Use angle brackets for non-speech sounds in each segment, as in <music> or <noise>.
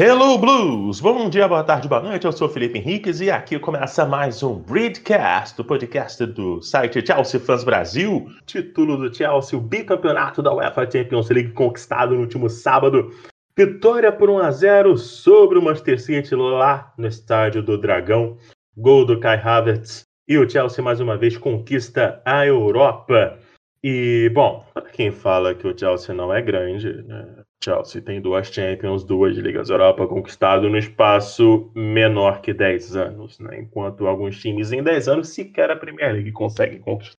Hello Blues! Bom dia, boa tarde, boa noite. Eu sou Felipe Henriques e aqui começa mais um Breedcast, o podcast do site Chelsea Fans Brasil. Título do Chelsea, o bicampeonato da UEFA Champions League conquistado no último sábado. Vitória por 1 a 0 sobre o Manchester City lá no estádio do Dragão. Gol do Kai Havertz e o Chelsea mais uma vez conquista a Europa. E, bom, para quem fala que o Chelsea não é grande, né? Chelsea tem duas Champions, duas Ligas Europa conquistado no espaço menor que 10 anos, né? enquanto alguns times em 10 anos sequer a Premier League conseguem conquistar.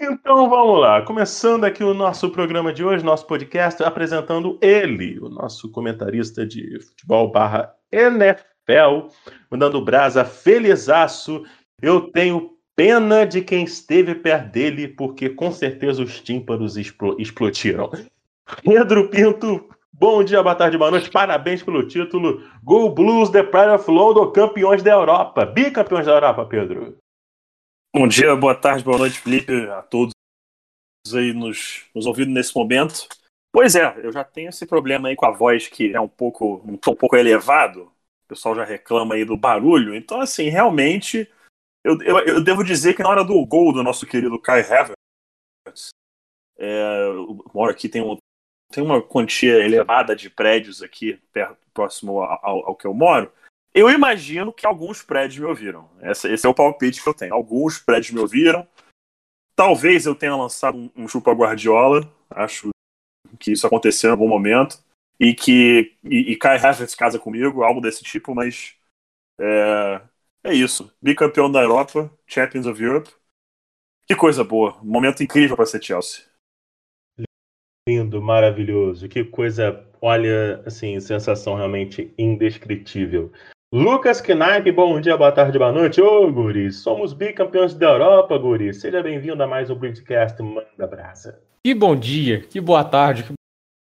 Então vamos lá, começando aqui o nosso programa de hoje, nosso podcast, apresentando ele, o nosso comentarista de futebol barra NFL, mandando brasa felizaço. Eu tenho pena de quem esteve perto dele, porque com certeza os tímpanos explodiram. Pedro Pinto, bom dia, boa tarde, boa noite. Parabéns pelo título. Go Blues, The Pride of London, campeões da Europa. Bicampeões da Europa, Pedro. Bom dia, boa tarde, boa noite, Felipe, a todos aí nos, nos ouvindo nesse momento. Pois é, eu já tenho esse problema aí com a voz que é um pouco, um, um pouco elevado. O pessoal já reclama aí do barulho. Então, assim, realmente, eu, eu, eu devo dizer que na hora do gol do nosso querido Kai Havertz, é, eu moro aqui, tem um, tem uma quantia elevada de prédios aqui perto, próximo ao, ao, que eu moro. Eu imagino que alguns prédios me ouviram. Esse, esse, é o palpite que eu tenho. Alguns prédios me ouviram. Talvez eu tenha lançado um, um chupa Guardiola. Acho que isso aconteceu em algum momento. E que e, e Kai Havertz casa comigo, algo desse tipo, mas é, é isso. Bicampeão da Europa, Champions of Europe. Que coisa boa. Momento incrível para ser Chelsea lindo, maravilhoso. Que coisa, olha, assim, sensação realmente indescritível. Lucas Knaip, bom dia, boa tarde, boa noite. Ô, Guri, somos bicampeões da Europa, Guri. Seja bem-vindo a mais um Bridgecast Manda Brasa. Que bom dia, que boa tarde, que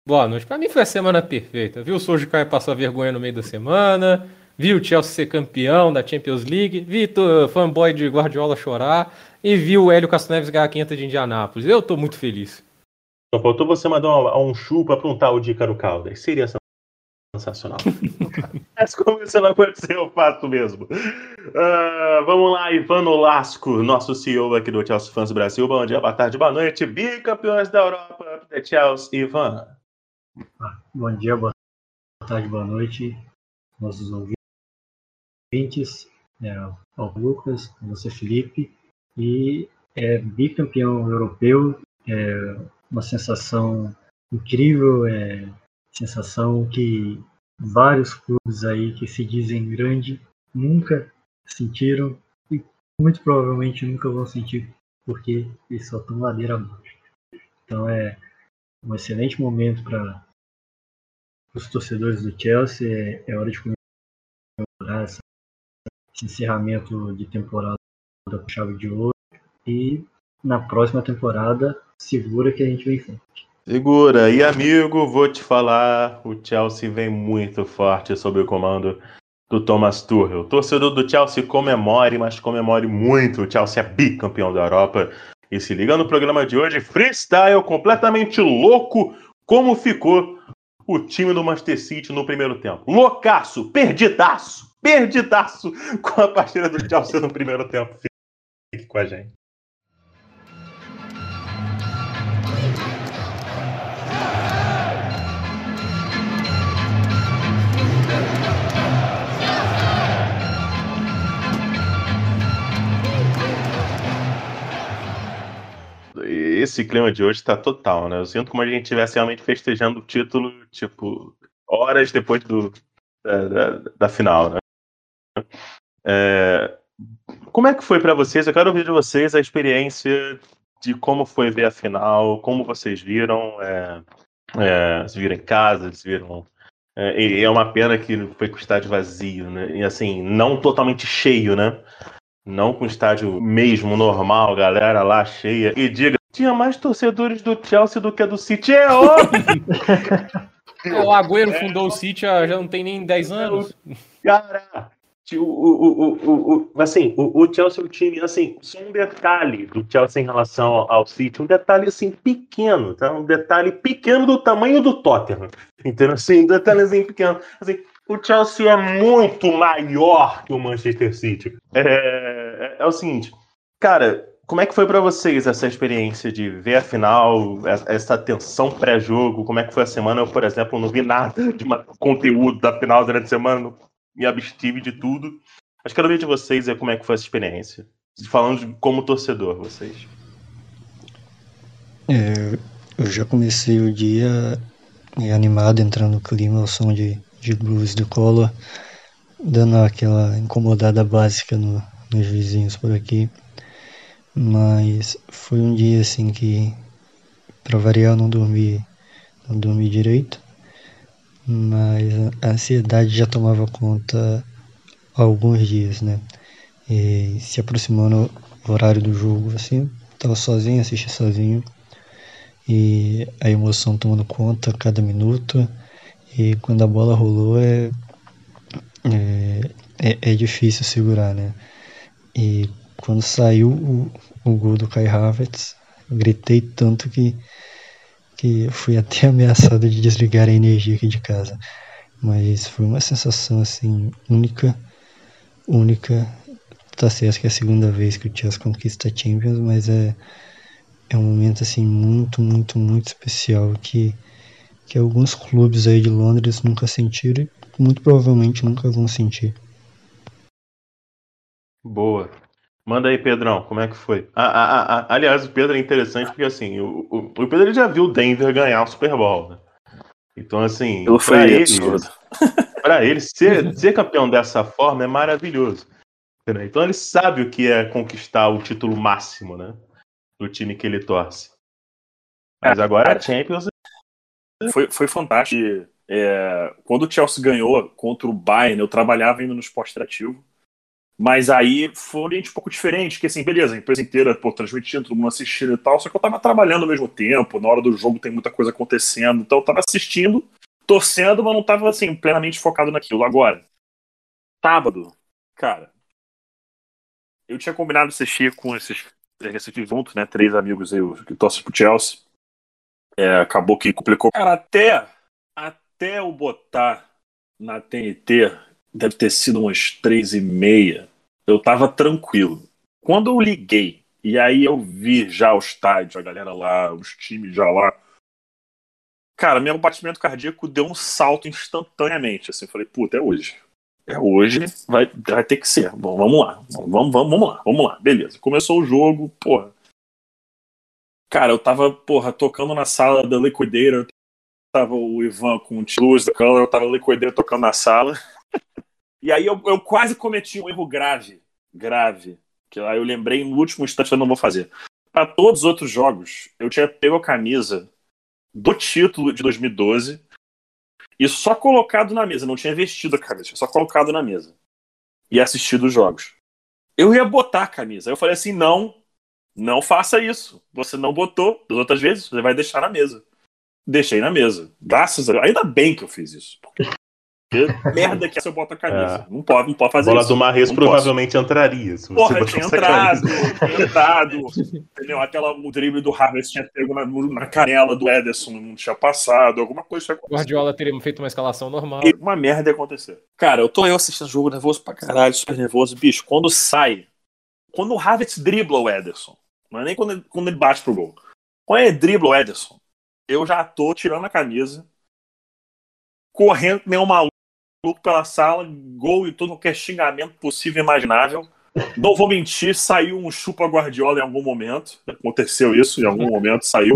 boa noite. Para mim foi a semana perfeita. Viu o Soji Caio passar vergonha no meio da semana, viu o Chelsea ser campeão da Champions League, vi o fanboy de Guardiola chorar e viu o Hélio Castroneves ganhar a 500 de Indianápolis. Eu tô muito feliz. Só faltou você mandar um, um chupa para um tal de Caro Caldas. Seria sensacional. <laughs> Mas como isso não aconteceu, eu faço mesmo. Uh, vamos lá, Ivan Olasco, nosso CEO aqui do Chelsea Fans Brasil. Bom dia, boa tarde, boa noite. Bicampeões da Europa, da Chelsea, Ivan. Bom dia, boa tarde, boa noite, nossos ouvintes, é, ao Lucas, você, Felipe, e é bicampeão europeu, é, uma sensação incrível, é sensação que vários clubes aí que se dizem grande nunca sentiram e muito provavelmente nunca vão sentir porque eles só estão ladeira abaixo. Então é um excelente momento para os torcedores do Chelsea. É, é hora de comemorar esse encerramento de temporada com chave de ouro e na próxima temporada segura que a gente vem frente. Segura. E amigo, vou te falar, o Chelsea vem muito forte sob o comando do Thomas Tuchel. O torcedor do Chelsea comemore, mas comemore muito. O Chelsea é bicampeão da Europa. E se liga no programa de hoje, freestyle completamente louco, como ficou o time do Manchester City no primeiro tempo. Loucaço, perdidaço, perdidaço com a partida do Chelsea no primeiro tempo. Fique com a gente. Esse clima de hoje tá total, né? Eu sinto como a gente estivesse realmente festejando o título, tipo, horas depois do, da, da, da final, né? É, como é que foi para vocês? Eu quero ouvir de vocês a experiência de como foi ver a final, como vocês viram, é, é, se viram em casa, se viram. É, é uma pena que foi com o estádio vazio, né? E assim, não totalmente cheio, né? Não com o estádio mesmo normal, galera lá cheia. E diga, tinha mais torcedores do Chelsea do que do City, é óbvio! <laughs> o Agüero fundou o City há, já não tem nem 10 anos. Cara, O, o, o, o, assim, o, Chelsea é um time, assim, só um detalhe do Chelsea em relação ao, City, um detalhe, assim, pequeno, tá? Um detalhe pequeno do tamanho do Tottenham, entendeu? Assim, um detalhezinho pequeno. Assim, o Chelsea é muito maior que o Manchester City. É, é, é o seguinte, cara, como é que foi para vocês essa experiência de ver a final, essa tensão pré-jogo? Como é que foi a semana? Eu, por exemplo, não vi nada <laughs> de conteúdo da final durante a semana, me abstive de tudo. Que quero ver de vocês como é que foi essa experiência. Falando de, como torcedor, vocês. É, eu já comecei o dia animado, entrando no clima, o som de, de blues do Collor, dando aquela incomodada básica no, nos vizinhos por aqui. Mas foi um dia assim que, para variar, eu não dormi, não dormi direito. Mas a ansiedade já tomava conta há alguns dias, né? E se aproximando o horário do jogo, assim, tava sozinho, assisti sozinho. E a emoção tomando conta a cada minuto. E quando a bola rolou é, é, é, é difícil segurar, né? E quando saiu o, o gol do Kai Havertz, gritei tanto que, que fui <laughs> até ameaçado de desligar a energia aqui de casa. Mas foi uma sensação assim única, única. Tá certo que é a segunda vez que o Chelsea conquista a Champions, mas é, é um momento assim muito, muito, muito especial que, que alguns clubes aí de Londres nunca sentiram e muito provavelmente nunca vão sentir. Boa. Manda aí, Pedrão, como é que foi? Ah, ah, ah, aliás, o Pedro é interessante porque assim, o, o, o Pedro já viu o Denver ganhar o Super Bowl, né? Então, assim, para ele, <laughs> para ele ser, ser campeão dessa forma é maravilhoso. Então ele sabe o que é conquistar o título máximo, né? Do time que ele torce. Mas agora a Champions. Foi, foi fantástico. É, quando o Chelsea ganhou contra o Bayern, eu trabalhava ainda no esporte atrativo. Mas aí foi um ambiente um pouco diferente, que assim, beleza, a empresa inteira, pô, transmitindo, todo mundo assistindo e tal, só que eu tava trabalhando ao mesmo tempo, na hora do jogo tem muita coisa acontecendo, então eu tava assistindo, torcendo, mas não tava, assim, plenamente focado naquilo. Agora, sábado, cara, eu tinha combinado assistir com esses, assistir juntos, né, três amigos aí que torcem pro Chelsea, é, acabou que complicou. Cara, até, até eu botar na TNT deve ter sido umas três e meia. Eu tava tranquilo. Quando eu liguei, e aí eu vi já o estádio, a galera lá, os times já lá. Cara, meu batimento cardíaco deu um salto instantaneamente. Assim, falei, puta, é hoje. É hoje, vai, vai ter que ser. Bom, vamos lá. Vamos, vamos, vamos lá, vamos lá. Beleza. Começou o jogo, porra. Cara, eu tava, porra, tocando na sala da Liquidator. Tava o Ivan com o Luz da eu tava o Liquidator tocando na sala. E aí eu, eu quase cometi um erro grave, grave, que aí eu lembrei no último instante eu não vou fazer. Para todos os outros jogos, eu tinha pego a camisa do título de 2012 e só colocado na mesa, não tinha vestido a camisa, tinha só colocado na mesa e assistido os jogos. Eu ia botar a camisa. Eu falei assim: não, não faça isso. Você não botou das outras vezes, você vai deixar na mesa. Deixei na mesa. Graças a Deus. Ainda bem que eu fiz isso. Merda que é <laughs> se eu boto a camisa. É. Não pode, não pode fazer Bola isso. do Marres provavelmente posso. entraria. Se Porra, você tinha entrado, tinha entrado. entendeu? Aquela, o drible do Harvest tinha pego na, na canela do Ederson, não tinha passado, alguma coisa. O Guardiola teria feito uma escalação normal. E uma merda ia acontecer. Cara, eu tô eu assistindo o jogo nervoso pra caralho, super nervoso. Bicho, quando sai, quando o Harvest dribla o Ederson, não é nem quando ele, quando ele bate pro gol. Quando ele dribla o Ederson, eu já tô tirando a camisa, correndo que nem um maluco maluco pela sala, gol e todo qualquer xingamento possível e imaginável. Não vou mentir, saiu um chupa Guardiola em algum momento. Aconteceu isso, em algum momento saiu.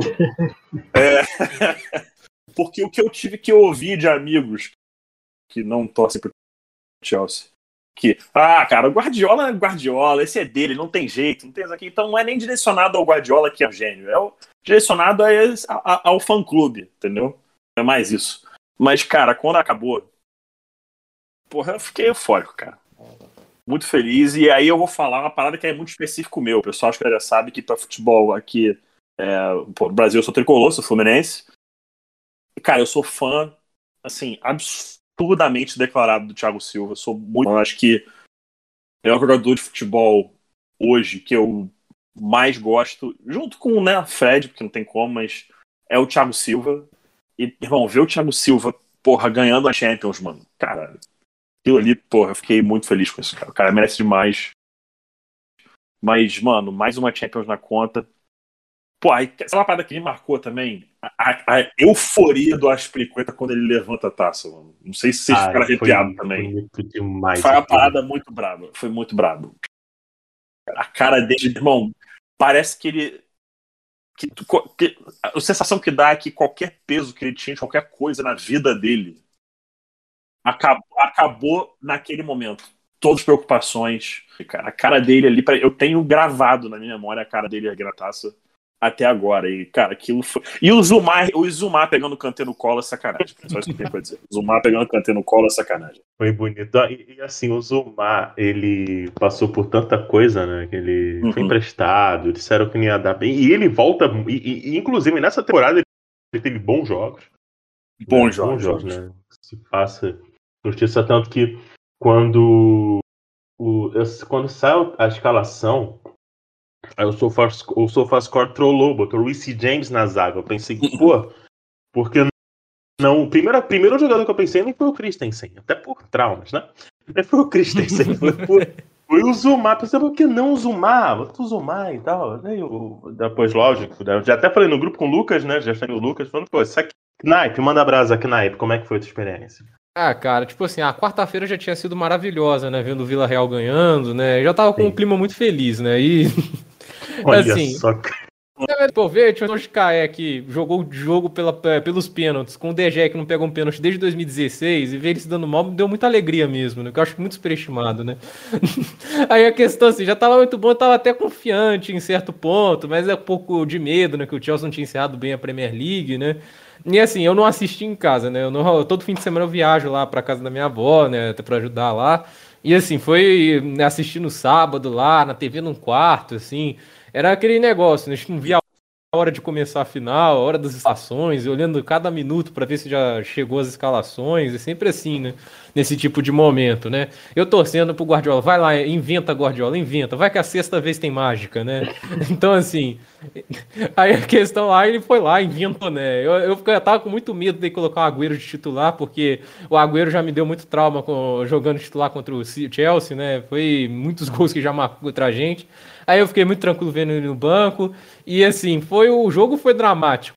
É... <laughs> Porque o que eu tive que ouvir de amigos que não torcem pro Chelsea. Que, ah, cara, o Guardiola é Guardiola, esse é dele, não tem jeito, não tem aqui. Então não é nem direcionado ao Guardiola que é um gênio, é o, direcionado a, a, ao fã-clube, entendeu? É mais isso. Mas, cara, quando acabou, Porra, eu fiquei eufórico, cara. Muito feliz. E aí eu vou falar uma parada que é muito específico meu. O pessoal acho que já sabe que para futebol aqui é, pô, no Brasil eu sou tricolor, sou fluminense. Cara, eu sou fã, assim, absurdamente declarado do Thiago Silva. Eu sou muito. Eu acho que é o jogador de futebol hoje que eu mais gosto, junto com né, Fred, porque não tem como, mas é o Thiago Silva. E, irmão, ver o Thiago Silva, porra, ganhando a Champions, mano, cara, aquilo ali, porra, eu fiquei muito feliz com isso, cara. O cara merece demais. Mas, mano, mais uma Champions na conta. Pô, aí, uma parada que me marcou também. A, a, a euforia do Aspiricueta quando ele levanta a taça, mano. Não sei se vocês ah, ficaram arrepiados também. Foi, demais, foi uma parada muito brava. Foi muito bravo. A cara dele, irmão, parece que ele. Que, que, a sensação que dá é que qualquer peso que ele tinha de qualquer coisa na vida dele acabou, acabou naquele momento. Todas as preocupações. A cara dele ali, eu tenho gravado na minha memória a cara dele a taça até agora. E, cara, aquilo foi. E o Zumar, o Zumar pegando o canteiro no colo é sacanagem. Só isso que eu tenho pra dizer. O Zumar pegando o canteiro no colo é sacanagem. Foi bonito. Ah, e, e, assim, o Zumar, ele passou por tanta coisa, né? Que ele uhum. foi emprestado, disseram que não ia dar bem. E ele volta. E, e inclusive, nessa temporada, ele teve bons jogos. Bons né? jogos. Bons jogos, né? Se passa justiça, tanto que quando. O, quando saiu a escalação, Aí o SofaScore, o SofaScore trollou, botou o Reece James na zaga. Eu pensei, <laughs> pô, porque não. O primeiro, primeiro jogador que eu pensei nem foi o Christensen, até por traumas, né? Nem foi o Christensen, foi, <laughs> foi, foi o Zumar. Pensei, por que não o Zumar? Vou Zumar e tal. Aí, eu, depois, lógico, né? já até falei no grupo com o Lucas, né? Já chamei o Lucas, falando, pô, isso aqui. Knipe, manda brasa, Knipe, como é que foi a tua experiência? Ah, cara, tipo assim, a quarta-feira já tinha sido maravilhosa, né? Vendo o Vila Real ganhando, né? Já tava com Sim. um clima muito feliz, né? E <laughs> Olha assim, só. <laughs> Pô, vê, o Caé que jogou o jogo pela, pelos pênaltis, com o DG que não pegou um pênalti desde 2016, e ver ele se dando mal me deu muita alegria mesmo, né? Que eu acho muito superestimado, né? <laughs> Aí a questão assim, já tava muito bom, eu tava até confiante em certo ponto, mas é um pouco de medo, né? Que o Chelsea não tinha encerrado bem a Premier League, né? E assim, eu não assisti em casa, né? Eu não, todo fim de semana eu viajo lá pra casa da minha avó, né? Até pra ajudar lá. E assim, foi né, assistir no sábado lá, na TV num quarto, assim. Era aquele negócio, né? A gente não via a hora de começar a final, a hora das estações, olhando cada minuto para ver se já chegou as escalações, é sempre assim, né? Nesse tipo de momento, né? Eu torcendo pro Guardiola, vai lá, inventa Guardiola, inventa, vai que a sexta vez tem mágica, né? <laughs> Então, assim, aí a questão lá, ele foi lá, inventou, né? Eu, eu, eu tava com muito medo de colocar o Agüero de titular, porque o Agüero já me deu muito trauma com, jogando titular contra o Chelsea, né? Foi muitos <laughs> gols que já marcou contra a gente. Aí eu fiquei muito tranquilo vendo ele no banco. E assim, foi o jogo foi dramático,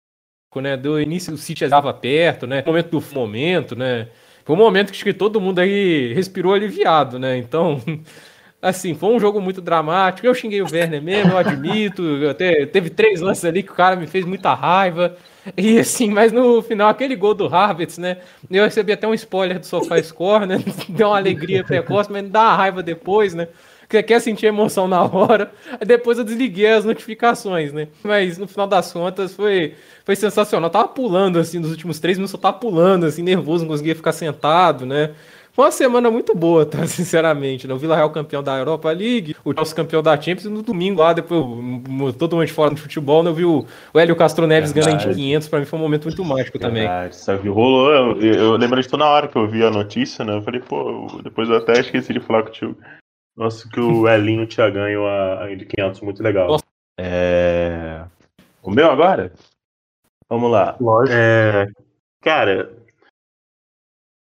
né? Do início o City estava perto, né? Momento do momento, né? Foi um momento que todo mundo aí respirou aliviado, né? Então, <laughs> assim, foi um jogo muito dramático. Eu xinguei o Werner mesmo, eu admito. Até, teve três lances ali que o cara me fez muita raiva. E assim, mas no final, aquele gol do Harvard, né? Eu recebi até um spoiler do Sofá Score, né? <laughs> Deu uma alegria precoce, mas dá uma raiva depois, né? Você quer sentir emoção na hora. Depois eu desliguei as notificações, né? Mas no final das contas foi, foi sensacional. Eu tava pulando, assim, nos últimos três minutos eu tava pulando, assim, nervoso, não conseguia ficar sentado, né? Foi uma semana muito boa, tá? <laughs> Sinceramente. Né? O Vila Real campeão da Europa League, o Chelsea campeão da Champions, e no domingo lá, depois, todo mundo fora do futebol, né? eu vi o, o Hélio Castro Neves ganhando de 500, pra mim foi um momento muito mágico também. Sabe, rolou, eu, eu lembro disso na hora que eu vi a notícia, né? Eu falei, pô, depois eu até esqueci de falar contigo. Nossa, que o <laughs> Elinho tinha ganho a, a de 500, muito legal. É... O meu agora? Vamos lá. Lógico. É... Cara,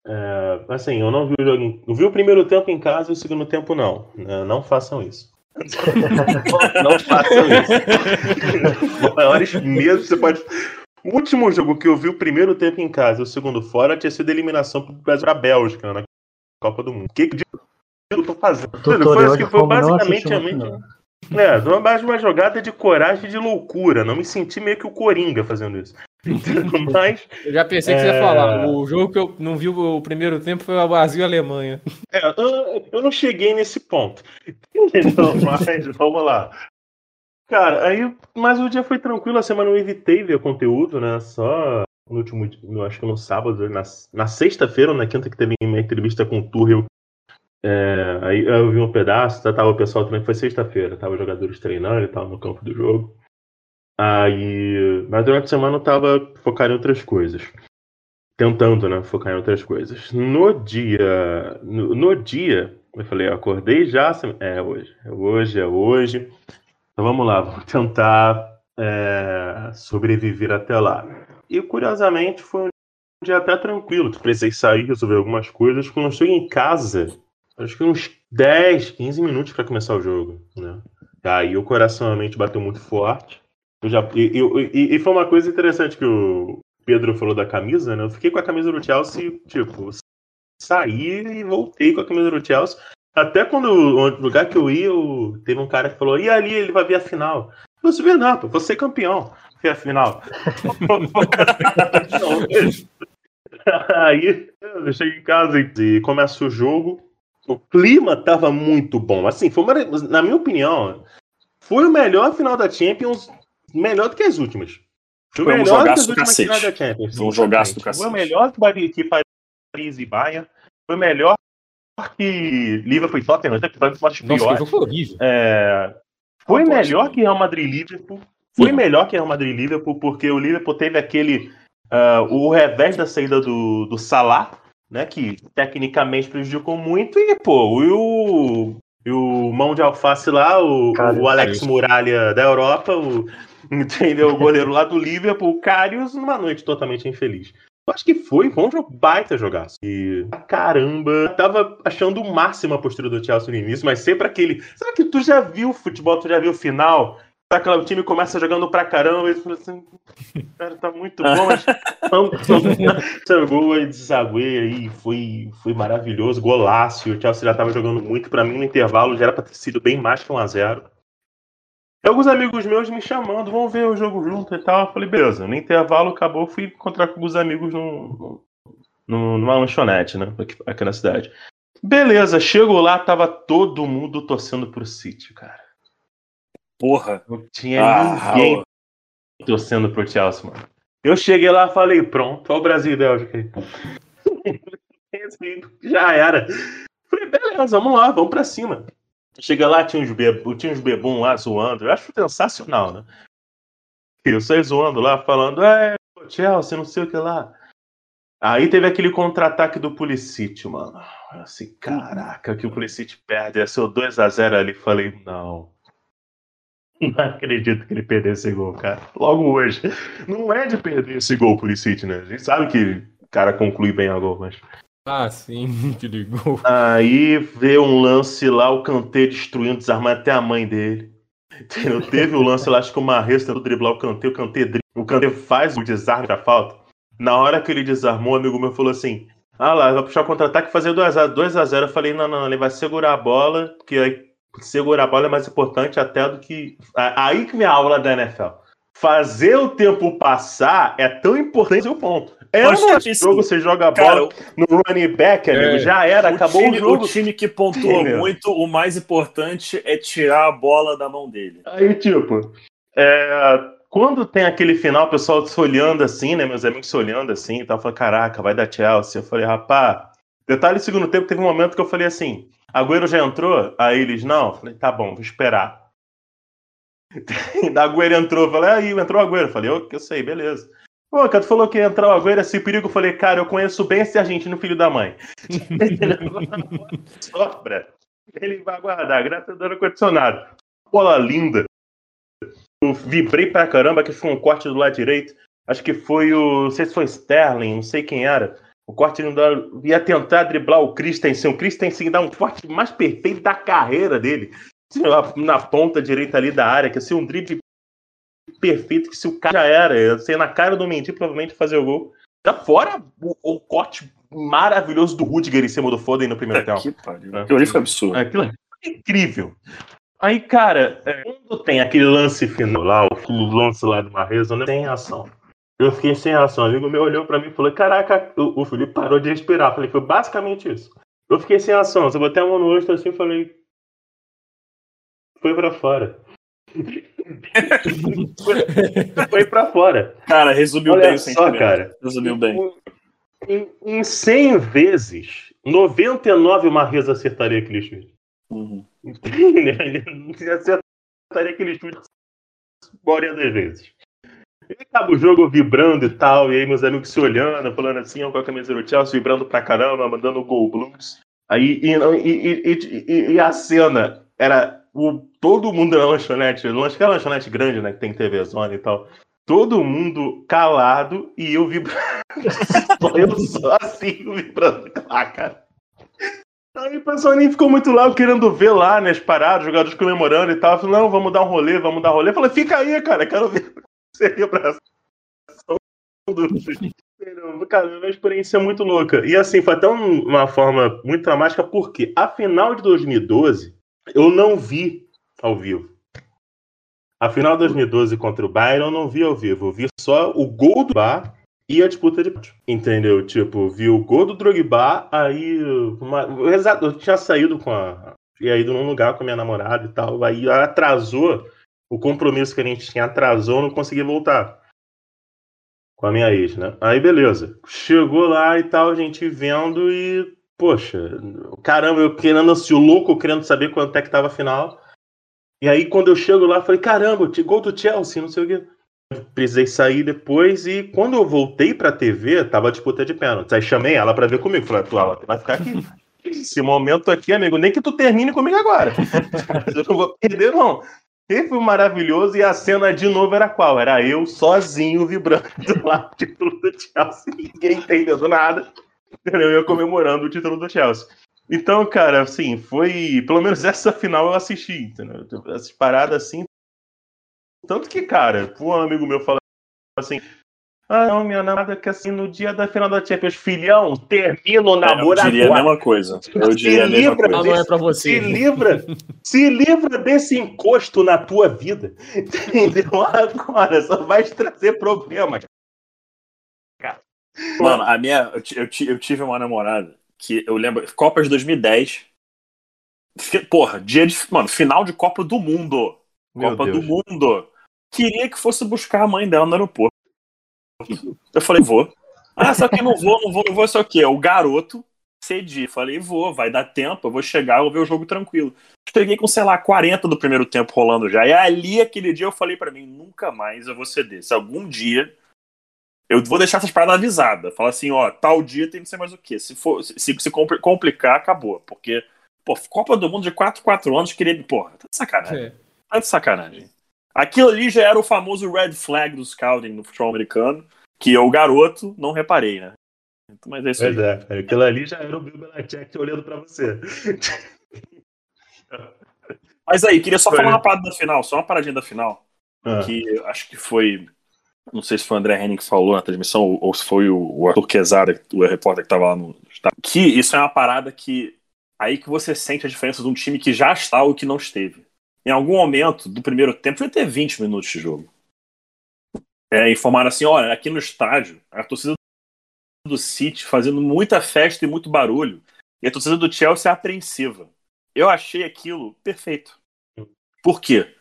é... assim, eu não vi o jogo. Eu vi o primeiro tempo em casa e o segundo tempo não. É, não façam isso. <laughs> não façam isso. Maiores medos você pode. O último jogo que eu vi o primeiro tempo em casa e o segundo fora tinha sido a eliminação pro Brasil da Bélgica na Copa do Mundo. O que, que eu tô fazendo. Foi, isso que foi basicamente a minha. É, uma, uma jogada de coragem e de loucura. Não me senti meio que o Coringa fazendo isso. <laughs> Mas, eu já pensei que é... você ia é, falar. O jogo que eu não vi o primeiro tempo foi o Brasil e Alemanha. É, eu, eu, não cheguei nesse ponto. <laughs> mas vamos lá. Cara, aí, mas o dia foi tranquilo. A semana eu evitei ver conteúdo, né? Só no último, acho que no sábado, na, na sexta-feira ou na quinta que teve uma entrevista com o Turrell é, aí eu vi um pedaço, tá, tava o pessoal também, foi sexta-feira, tava os jogadores treinando e tal no campo do jogo. Aí, mas durante a semana eu tava focado em outras coisas. Tentando, né, focar em outras coisas. No dia, no, no dia, Eu falei, eu acordei já? É hoje, é hoje, é hoje. Então vamos lá, vamos tentar é, sobreviver até lá. E curiosamente foi um dia até tranquilo. Precisei sair, resolver algumas coisas. Quando eu cheguei em casa, acho que uns 10, 15 minutos para começar o jogo. Né? Aí o coração realmente bateu muito forte. Eu já, e, e, e, foi uma coisa interessante que o Pedro falou da camisa, né? Eu fiquei com a camisa do Chelsea, tipo, saí e voltei com a camisa do Chelsea. Até quando o lugar que eu ia, eu, teve um cara que falou: e ali ele vai ver a final. Eu pô, vou ser campeão. Ver a final. <laughs> Aí eu cheguei em casa e começa o jogo. O clima tava muito bom. Assim, foi uma, na minha opinião, foi o melhor final da Champions, melhor do que as últimas. Foi, foi melhor um últimas finais da Champions. Foi um jogaço do cacete. Foi o melhor que Paris e Bayern. Foi melhor que Liverpool e Tottenham. Que Nossa, foi horrível. É, foi melhor que Real Madrid e Liverpool. Foi melhor que Real Madrid e Liverpool, porque o Liverpool teve aquele. Uh, o revés da saída do, do Salah, né? Que tecnicamente prejudicou muito. E, pô, e o, e o mão de alface lá, o, o Alex Muralha da Europa, o, <laughs> entendeu? O goleiro lá do Liverpool, o Karius, numa noite totalmente infeliz. Eu acho que foi, foi um baita jogaço. E caramba, tava achando o máximo a postura do Chelsea no início, mas sempre aquele. Será que tu já viu o futebol, tu já viu o final? Aquela, o time começa jogando pra caramba e fala assim, cara, tá muito bom, mas <laughs> gol e desaguei aí, foi, foi maravilhoso, golaço, o Chelsea já tava jogando muito, pra mim no intervalo já era pra ter sido bem mais que 1x0. E alguns amigos meus me chamando, vamos ver o jogo junto e tal. Eu falei, beleza. No intervalo acabou, fui encontrar com alguns amigos no, no, numa lanchonete, né? Aqui, aqui, na cidade. Beleza, chego lá, tava todo mundo torcendo pro City, cara. Porra. Não tinha ah, ninguém Raul. torcendo pro Chelsea, mano. Eu cheguei lá falei, pronto, olha o Brasil e Bélgica aí. Já era. Falei, beleza, vamos lá, vamos pra cima. Chega lá, tinha uns, bebum, tinha uns bebum lá zoando. Eu acho sensacional, né? Eu saí zoando lá, falando, é, Chelsea, não sei o que lá. Aí teve aquele contra-ataque do Pulisic, mano. Assim, caraca, que o Pulisic perde. É seu 2x0 ali. Falei, não. Não acredito que ele perdeu esse gol, cara. Logo hoje. Não é de perder esse gol, Pulisic, né? A gente sabe que o cara conclui bem a gol, mas. Ah, sim, <laughs> que ligou. Aí vê um lance lá, o Kanté destruindo, desarmando até a mãe dele. Entendeu? Teve o lance lá, acho que o Marres tentou driblar o Kanté, o Kanté, o Kanté faz o desarme da falta. Na hora que ele desarmou, um amigo meu falou assim: Ah lá, vai puxar o contra-ataque e fazer 2x0. Eu falei: Não, não, ele vai segurar a bola, porque aí segurar a bola é mais importante até do que. Aí que vem a aula da NFL. Fazer o tempo passar é tão importante o ponto. É um jogo, você joga a bola cara, no running back, amigo, é, já era, o acabou time, o jogo. O time que pontuou muito, o mais importante é tirar a bola da mão dele. Aí, tipo, é, quando tem aquele final, o pessoal se olhando assim, né, meus amigos se olhando assim, e tal, falando, caraca, vai dar Chelsea. Eu falei, rapaz, detalhe do segundo tempo, teve um momento que eu falei assim, Agüero já entrou? Aí eles, não. Falei, tá bom, vou esperar. <laughs> da Agüero entrou, falei, aí, entrou o Agüero. Falei, eu, eu sei, beleza. Pô, cara, tu falou que ia entrar o Agüero assim, perigo. Falei, cara, eu conheço bem esse argentino filho da mãe. <laughs> Sobra. Ele vai aguardar, graças a Deus, condicionado. Bola linda. Eu vibrei pra caramba, que foi um corte do lado direito. Acho que foi o. Não sei se foi Sterling, não sei quem era. O corte não dá, ia tentar driblar o Christensen. O Christensen dá um corte mais perfeito da carreira dele. Na ponta direita ali da área, que ia ser um drible perfeito que se o cara já era, ia ser na cara do Mendy provavelmente fazer o gol. Já fora o, o corte maravilhoso do Rudiger em cima do Foden no primeiro tempo. Que pariu. É. Aquilo foi absurdo. Aquilo é incrível. Aí, cara, é, quando tem aquele lance final lá, o lance lá do Marreza, não tem reação. Eu fiquei sem reação. O amigo meu olhou pra mim e falou: Caraca, o, o Felipe parou de respirar. falei: Foi basicamente isso. Eu fiquei sem ação. Eu botei a mão no rosto assim e falei: Foi pra fora. <laughs> foi pra fora. Cara, resumiu Olha bem o só, cara. Resumiu bem. Em, em 100 vezes, 99 Marres acertaria aquele chute. Uhum. <laughs> acertaria aquele chute a maioria das vezes. E acaba o jogo vibrando e tal, e aí meus amigos se olhando, falando assim, com a camisa do Chelsea, vibrando pra caramba, mandando gol blues. Aí, e, e, e, e, a cena era o, todo mundo na lanchonete, acho que é lanchonete grande, né? Que tem TV Zona e tal. Todo mundo calado e eu vibrando. <laughs> eu só assim, vibrando lá, cara. Aí o pessoal nem ficou muito lá querendo ver lá, né, as paradas, jogadores comemorando e tal. falei, não, vamos dar um rolê, vamos dar um rolê. Eu falei, fica aí, cara, quero ver pra do. Cara, é uma experiência muito louca. E assim, foi até uma forma muito dramática, porque a final de 2012 eu não vi ao vivo. A final de 2012 contra o Bayern eu não vi ao vivo. Eu vi só o gol do Bar e a disputa de Entendeu? Tipo, vi o gol do Drogba, aí. Uma... Eu tinha saído com a. E ido num lugar com a minha namorada e tal. Aí atrasou o compromisso que a gente tinha, atrasou, não consegui voltar. Com a minha ex, né? Aí beleza. Chegou lá e tal, a gente vendo e. Poxa, caramba, eu querendo assim, o louco querendo saber quanto é que tava a final. E aí, quando eu chego lá, falei, caramba, gol do Chelsea, não sei o quê precisei sair depois e quando eu voltei pra TV, tava a disputa de pênalti. Aí chamei ela pra ver comigo. Falei, tu, ela vai ficar aqui. Esse momento aqui, amigo, nem que tu termine comigo agora. <laughs> eu não vou perder, não. E foi maravilhoso. E a cena de novo era qual? Era eu sozinho vibrando lá o título do Chelsea. Ninguém entendendo nada. Eu comemorando o título do Chelsea. Então, cara, assim, foi. Pelo menos essa final eu assisti, entendeu? Essas paradas assim, tanto que, cara, um amigo meu falou assim: ah, não, minha namorada que assim, no dia da final da Champions, filhão, termina o namoro é, eu diria agora. a mesma coisa. Eu diria a mesma coisa. Desse, não é pra você. Se livra, se livra desse encosto na tua vida. Entendeu? Agora só vai te trazer problemas. Mano, a minha. Eu, eu, eu tive uma namorada que eu lembro. Copa de 2010. Porra, dia de. Mano, final de Copa do Mundo. Meu Copa Deus. do Mundo queria que fosse buscar a mãe dela no aeroporto. Eu falei, vou. Ah, só que não vou, não vou, não vou, só que é o garoto cedi. Falei, vou, vai dar tempo, eu vou chegar, eu vou ver o jogo tranquilo. Cheguei com, sei lá, 40 do primeiro tempo rolando já. E ali, aquele dia, eu falei para mim, nunca mais eu vou ceder. Se algum dia eu vou deixar essas paradas avisadas. Falar assim, ó, tal dia tem que ser mais o quê? Se for, se, se complicar, acabou. Porque, pô, Copa do Mundo de 4, 4 anos, queria, porra, tá de sacanagem. É. Tá de sacanagem. Aquilo ali já era o famoso red flag do scouting no futebol americano, que eu, garoto, não reparei, né? Mas é isso pois aí. é, aquilo ali já era o Bill Belichick olhando pra você. <laughs> Mas aí, queria só foi. falar uma parada da final, só uma paradinha da final. Ah. Que acho que foi. Não sei se foi o André Henning que falou na transmissão, ou se foi o Arthur Quesada, o repórter que tava lá no. Que isso é uma parada que. Aí que você sente a diferença de um time que já está ou que não esteve em algum momento do primeiro tempo, vai ter 20 minutos de jogo. É, informaram assim: olha, aqui no estádio, a torcida do City fazendo muita festa e muito barulho, e a torcida do Chelsea é apreensiva. Eu achei aquilo perfeito. Por quê?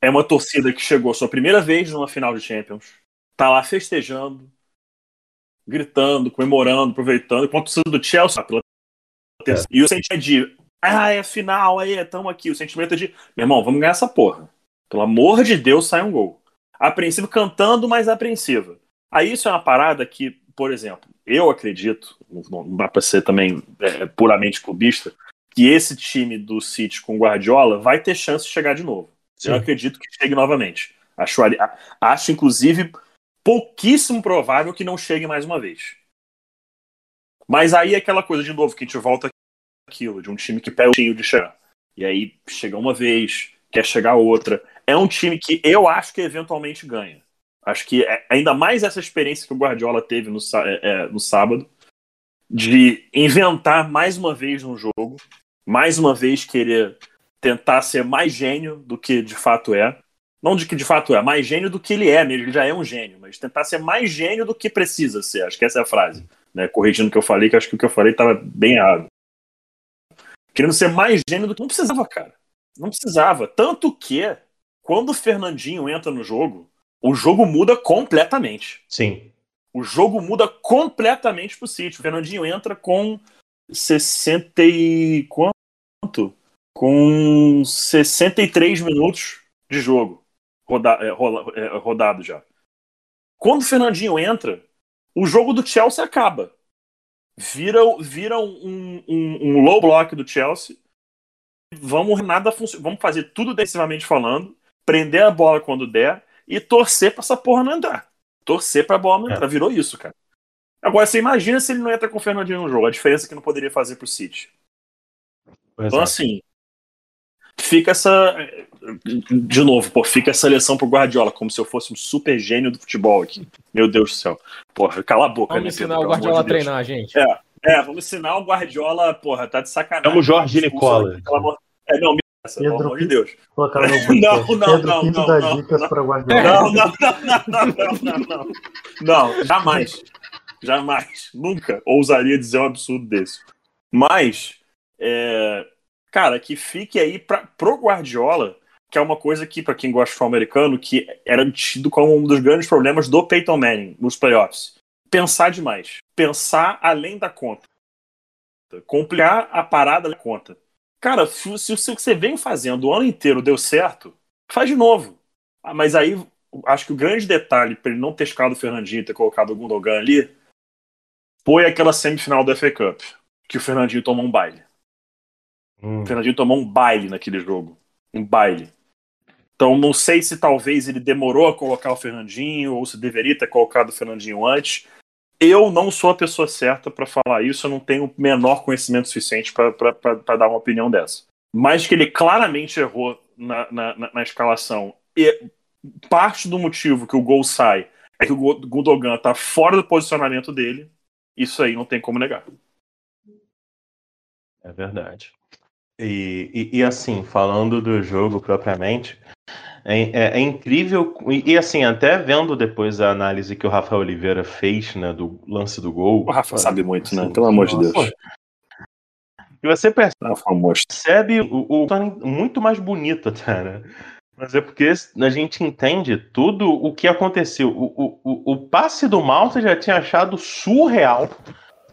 É uma torcida que chegou sua primeira vez numa final de Champions, tá lá festejando, gritando, comemorando, aproveitando, enquanto a torcida do Chelsea pela é. E o sentimento de ah, é final, aí, estamos aqui. O sentimento é de, meu irmão, vamos ganhar essa porra. Pelo amor de Deus, sai um gol. Apreensivo cantando, mas apreensiva. Aí isso é uma parada que, por exemplo, eu acredito, não dá pra ser também é, puramente clubista, que esse time do City com Guardiola vai ter chance de chegar de novo. Sim. Eu acredito que chegue novamente. Acho, acho, inclusive, pouquíssimo provável que não chegue mais uma vez. Mas aí é aquela coisa, de novo, que a gente volta aquilo, de um time que pega o time de chegar. E aí chega uma vez, quer chegar outra. É um time que eu acho que eventualmente ganha. Acho que é, ainda mais essa experiência que o Guardiola teve no, é, é, no sábado, de inventar mais uma vez um jogo, mais uma vez querer tentar ser mais gênio do que de fato é. Não de que de fato é, mais gênio do que ele é ele já é um gênio, mas tentar ser mais gênio do que precisa ser. Acho que essa é a frase. Né? Corrigindo o que eu falei, que acho que o que eu falei estava bem errado querendo ser mais gênio do que não precisava, cara. Não precisava. Tanto que, quando o Fernandinho entra no jogo, o jogo muda completamente. Sim. O jogo muda completamente pro City. O Fernandinho entra com 60 e quanto? Com 63 minutos de jogo roda, é, rola, é, rodado já. Quando o Fernandinho entra, o jogo do Chelsea acaba. Vira, vira um, um, um low block do Chelsea. Vamos nada vamos fazer tudo defensivamente falando, prender a bola quando der e torcer pra essa porra não entrar. Torcer pra bola não é. entrar. Virou isso, cara. Agora, você imagina se ele não entra com o Fernandinho no jogo, a diferença que não poderia fazer pro City. Então, assim, fica essa. De novo, pô, fica essa lição pro Guardiola, como se eu fosse um super gênio do futebol aqui. Meu Deus do céu. Porra, cala a boca, vamos né, ensinar Pedro, o Guardiola a treinar, gente. É, é, vamos ensinar o Guardiola, porra, tá de sacanagem. Chama o Jorge Nicola. É, não, essa, Pedro, pelo amor de Deus. Colocar no <laughs> não, não, não, não, não, dá não, dicas não, para Guardiola. Não, não, não, não, não, não, não, não, jamais. Jamais. Nunca ousaria dizer um absurdo desse. Mas, é, cara, que fique aí pra, pro Guardiola, que é uma coisa que, para quem gosta de futebol americano, que era tido como um dos grandes problemas do Peyton Manning nos playoffs. Pensar demais. Pensar além da conta. Complicar a parada da conta. Cara, se, o que você vem fazendo o ano inteiro deu certo, faz de novo. Ah, mas aí, acho que o grande detalhe para ele não ter escalado o Fernandinho e ter colocado o Gundogan ali foi aquela semifinal da FA Cup, que o Fernandinho tomou um baile. Hum. O Fernandinho tomou um baile naquele jogo. Um baile. Então não sei se talvez ele demorou a colocar o Fernandinho ou se deveria ter colocado o Fernandinho antes. Eu não sou a pessoa certa para falar isso, eu não tenho o menor conhecimento suficiente para dar uma opinião dessa. Mas que ele claramente errou na, na, na, escalação. E parte do motivo que o gol sai é que o Gundogan está fora do posicionamento dele. Isso aí não tem como negar. É verdade. E, e, e, assim, falando do jogo propriamente, é, é, é incrível. E, e, assim, até vendo depois a análise que o Rafael Oliveira fez né, do lance do gol. O Rafa sabe muito, né? Pelo amor de Deus. E você percebe o, o muito mais bonito até, né? Mas é porque a gente entende tudo o que aconteceu. O, o, o passe do Malta já tinha achado surreal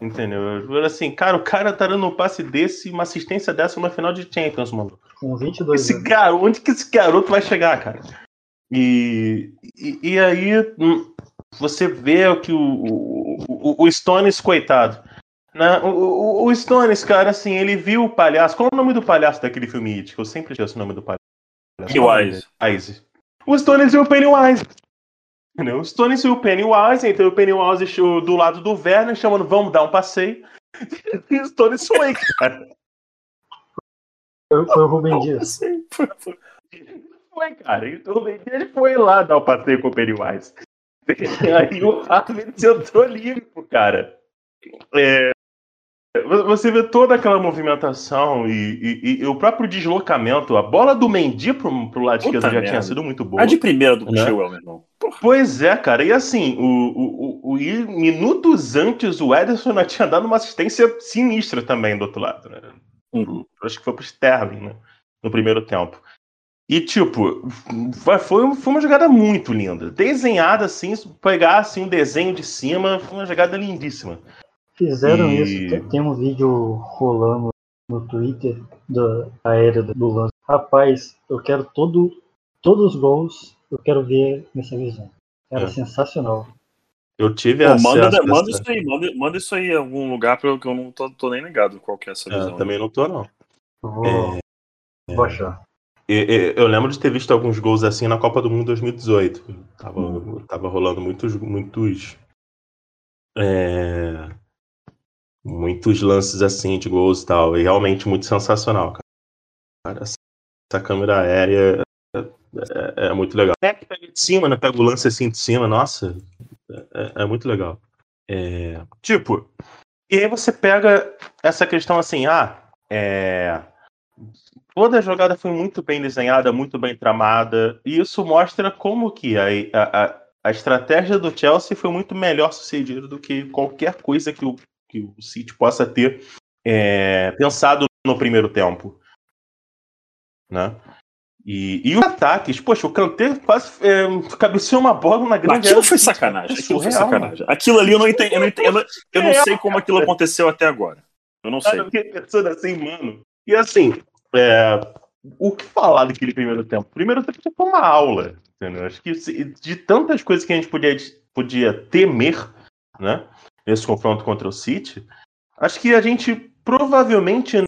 Entendeu? Assim, cara, o cara tá dando um passe desse, uma assistência dessa numa final de Champions, mano. Com 22 esse anos. Garoto, onde que esse garoto vai chegar, cara? E, e, e aí hum, você vê que o, o, o Stones, coitado. Né? O, o, o, Stones, cara, assim, ele viu o palhaço. Qual é o nome do palhaço daquele filme It? Eu sempre tinha o nome do palhaço. Pennywise. Wise. O Stones viu o Pennywise. Entendeu? Stones e o Pennywise, então o Pennywise do lado do Werner, chamando vamos dar um passeio. E Stones foi, cara. Foi, foi o Rubem Dias. Foi, foi. foi, cara. O Rubem Dias ele foi lá dar o um passeio com o Pennywise. <laughs> Aí o Harvey entrou limpo, cara. É, você vê toda aquela movimentação e, e, e, o próprio deslocamento. A bola do Mendy pro, pro lado esquerdo já merda. tinha sido muito boa. A de primeira do né? Chilwell, meu irmão. Pois é, cara. E assim, o, o, o, minutos antes o Ederson já tinha dado uma assistência sinistra também do outro lado. Né? Uhum. Acho que foi pro Sterling, né? No primeiro tempo. E, tipo, foi, foi uma jogada muito linda. Desenhada assim, pegar assim, um desenho de cima, foi uma jogada lindíssima. Fizeram e... isso. Tem um vídeo rolando no Twitter da era do lance. Rapaz, eu quero todo, todos os gols, eu quero ver nessa visão. Era é. sensacional. Eu tive Pô, acesso manda, manda isso aí, manda, manda, isso aí em algum lugar que eu não tô, tô nem ligado qual que é essa é, visão. É, também não tô, não. Vou, é, vou achar. Eu lembro de ter visto alguns gols assim na Copa do Mundo 2018. Tava, hum. tava rolando muitos, muitos é, muitos lances assim de gols e tal. E realmente muito sensacional, cara. Essa câmera aérea é, é, é muito legal. É que pega de cima, né? Pega o lance assim de cima, nossa. É, é muito legal. É, tipo, e aí você pega essa questão assim, ah, é, toda a jogada foi muito bem desenhada, muito bem tramada, e isso mostra como que a, a, a estratégia do Chelsea foi muito melhor sucedida do que qualquer coisa que o que o City possa ter é, pensado no primeiro tempo. Né? E, e os ataques, poxa, o Kanté quase é, cabeceou uma bola na grande Aquilo foi sacanagem. Aquilo foi sacanagem. Aquilo ali eu não entendo. Eu não, entendo, eu não, eu não sei como aquilo aconteceu até agora. Eu não sei. Eu fiquei pensando assim, mano. E assim, é, o que falar daquele primeiro tempo? Primeiro tempo foi uma aula. Entendeu? Acho que de tantas coisas que a gente podia, podia temer, né? Nesse confronto contra o City, Acho que a gente provavelmente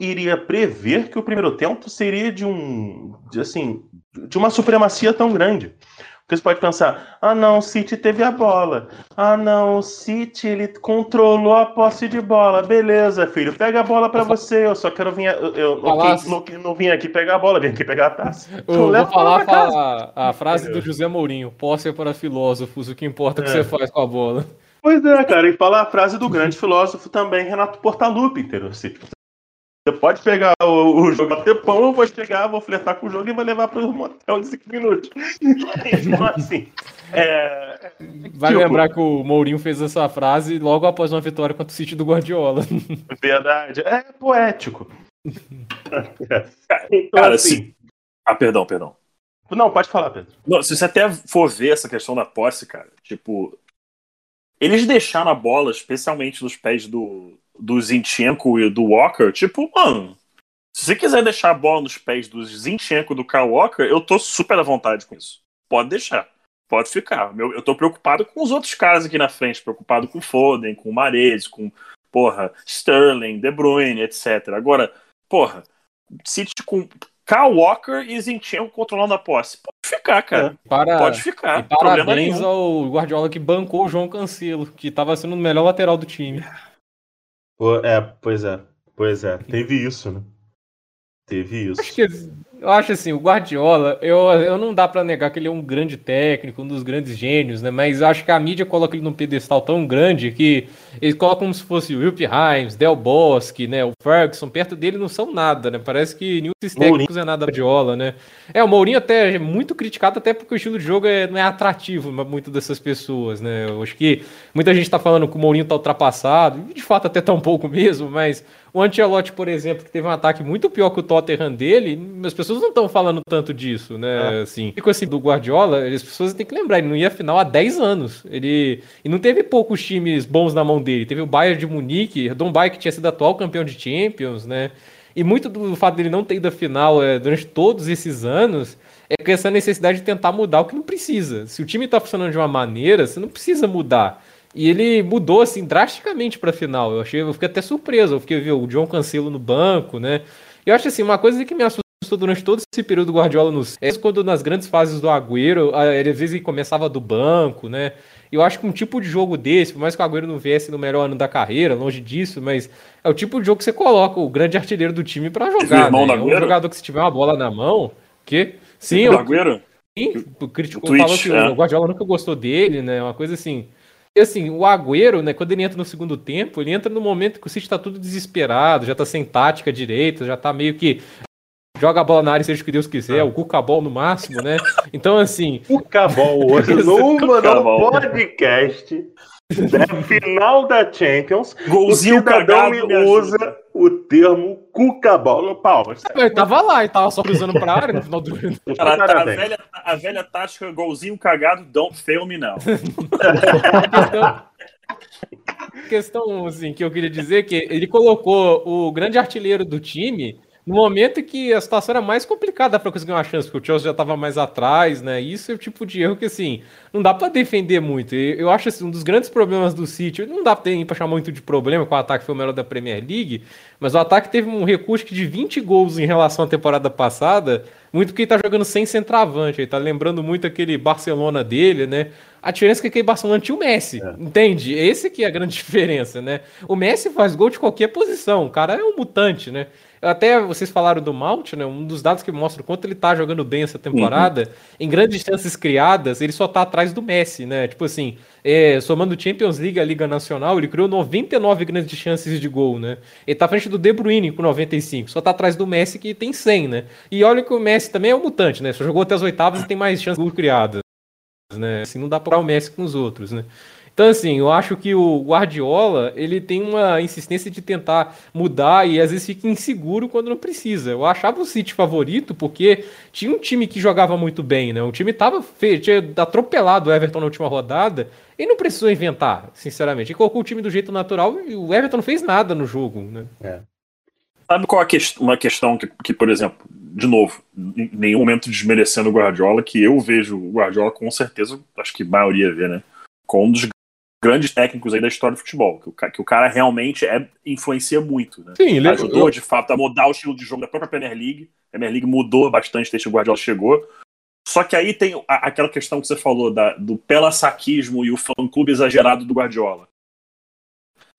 iria prever que o primeiro tempo seria de um, de, assim, de uma supremacia tão grande. Porque você pode pensar, ah não, o City teve a bola. Ah não, o City ele controlou a posse de bola. Beleza, filho, pega a bola para você. Eu só quero vir, eu, eu não, não, não, vim aqui pegar a bola, vim aqui pegar a taça. <laughs> Eu vou falar a, a, frase do José Mourinho: posse é para filósofos, o que importa é o que é. você faz com a bola. Pois é, cara, e fala a frase do grande filósofo também, Renato Portaluppi, entendeu? Você pode pegar o, o jogo bater pão, eu vou chegar, vou fletar com o jogo e vou levar para o motel de 5 minutos. então, assim. É... Vai tipo... lembrar que o Mourinho fez essa frase logo após uma vitória contra o City do Guardiola. Verdade. É poético. <laughs> então, Cara, assim... Se... Ah, perdão, perdão. Não, pode falar, Pedro. Não, se você até for ver essa questão da posse, cara, tipo. Eles deixaram a bola, especialmente nos pés do, do Zinchenko e do Walker, tipo, mano, se você quiser deixar a bola nos pés do Zinchenko e do Kyle Walker, eu tô super à vontade com isso. Pode deixar. Pode ficar. Eu, eu tô preocupado com os outros caras aqui na frente, preocupado com Foden, com Mares, com, porra, Sterling, De Bruyne, etc. Agora, porra, City com Kyle Walker e Zinchenko controlando a posse. Pode ficar, cara. É, para... Pode ficar. E parabéns ao Guardiola que bancou o João Cancelo, que tava sendo o melhor lateral do time. É, pois é. Pois é. Teve isso, né? Teve isso. Acho que, eu acho assim, o Guardiola, eu, eu não dá para negar que ele é um grande técnico, um dos grandes gênios, né? Mas eu acho que a mídia coloca ele num pedestal tão grande que eles colocam como se fosse o Wilp Himes, Del Bosque, né? O Ferguson, perto dele não são nada, né? Parece que nenhum desses técnicos é nada Guardiola, né? É, o Mourinho até é muito criticado, até porque o estilo de jogo é, não é atrativo para muito dessas pessoas, né? Eu acho que muita gente tá falando que o Mourinho tá ultrapassado, de fato até tá um pouco mesmo, mas o Ancelotti, por exemplo, que teve um ataque muito pior que o Tottenham dele, as pessoas não estão falando tanto disso, né? É. Assim, fico assim, do Guardiola, as pessoas têm que lembrar, ele não ia final há 10 anos. Ele e não teve poucos times bons na mão dele. Teve o Bayern de Munique, Don Bay, que tinha sido atual campeão de Champions, né? E muito do fato dele não ter ido à final é, durante todos esses anos é com essa necessidade de tentar mudar o que não precisa. Se o time está funcionando de uma maneira, você não precisa mudar. E ele mudou assim drasticamente para final. Eu achei, eu fiquei até surpreso. Eu fiquei vendo o John Cancelo no banco, né? Eu acho assim, uma coisa que me assustou durante todo esse período do Guardiola nos é quando nas grandes fases do Agüero, ele, às vezes ele começava do banco, né? Eu acho que um tipo de jogo desse, por mais que o Agüero não viesse no melhor ano da carreira, longe disso, mas é o tipo de jogo que você coloca o grande artilheiro do time para jogar. Né? É um jogador que se tiver uma bola na mão, que sim, o Agüero? Sim, criticou, falou que é. o Guardiola nunca gostou dele, né? Uma coisa assim. E assim, o Agüero, né, quando ele entra no segundo tempo, ele entra no momento que o City tá tudo desesperado, já tá sem tática direita, já tá meio que joga a bola na área, seja o que Deus quiser, ah. o Cucabol no máximo, né? Então, assim. Cucabol hoje no, no podcast da final da Champions, Golzinho o cidadão me usa o termo cuca-bola palmas. Ele tava lá, ele tava só cruzando pra área no final do Cara, tá, a, velha, a velha tática golzinho cagado, don't fail me now. questão, <laughs> questão assim, que eu queria dizer que ele colocou o grande artilheiro do time no momento que a situação era mais complicada para conseguir uma chance, porque o Chelsea já estava mais atrás, né? Isso é o tipo de erro que, assim, não dá para defender muito. Eu acho assim, um dos grandes problemas do City, não dá para chamar muito de problema, com o ataque foi o melhor da Premier League, mas o ataque teve um recurso de 20 gols em relação à temporada passada, muito porque ele tá jogando sem centroavante, ele tá lembrando muito aquele Barcelona dele, né? A diferença é que aquele Barcelona tinha o Messi, é. entende? Esse que é a grande <laughs> diferença, né? O Messi faz gol de qualquer posição, o cara é um mutante, né? Até vocês falaram do Mount, né? Um dos dados que mostra o quanto ele tá jogando bem essa temporada, uhum. em grandes chances criadas, ele só tá atrás do Messi, né? Tipo assim, é, somando Champions League a Liga Nacional, ele criou 99 grandes chances de gol, né? Ele tá à frente do De Bruyne com 95, só tá atrás do Messi que tem 100, né? E olha que o Messi também é um mutante, né? Só jogou até as oitavas e tem mais chances de gol criadas, né? Assim, não dá para o Messi com os outros, né? Então, assim, eu acho que o Guardiola, ele tem uma insistência de tentar mudar e às vezes fica inseguro quando não precisa. Eu achava o City favorito porque tinha um time que jogava muito bem, né? O time tava feio, tinha atropelado o Everton na última rodada e não precisou inventar, sinceramente. Ele colocou o time do jeito natural e o Everton não fez nada no jogo, né? É. Sabe qual é uma questão que, que, por exemplo, de novo, em nenhum momento desmerecendo o Guardiola, que eu vejo o Guardiola com certeza, acho que a maioria vê, né? Com um dos grandes técnicos aí da história do futebol, que o, que o cara realmente é, influencia muito, né? Sim, ele Ajudou, de fato, a mudar o estilo de jogo da própria Premier League. A Premier League mudou bastante desde que o Guardiola chegou. Só que aí tem a, aquela questão que você falou da, do pelassaquismo e o fã-clube exagerado do Guardiola.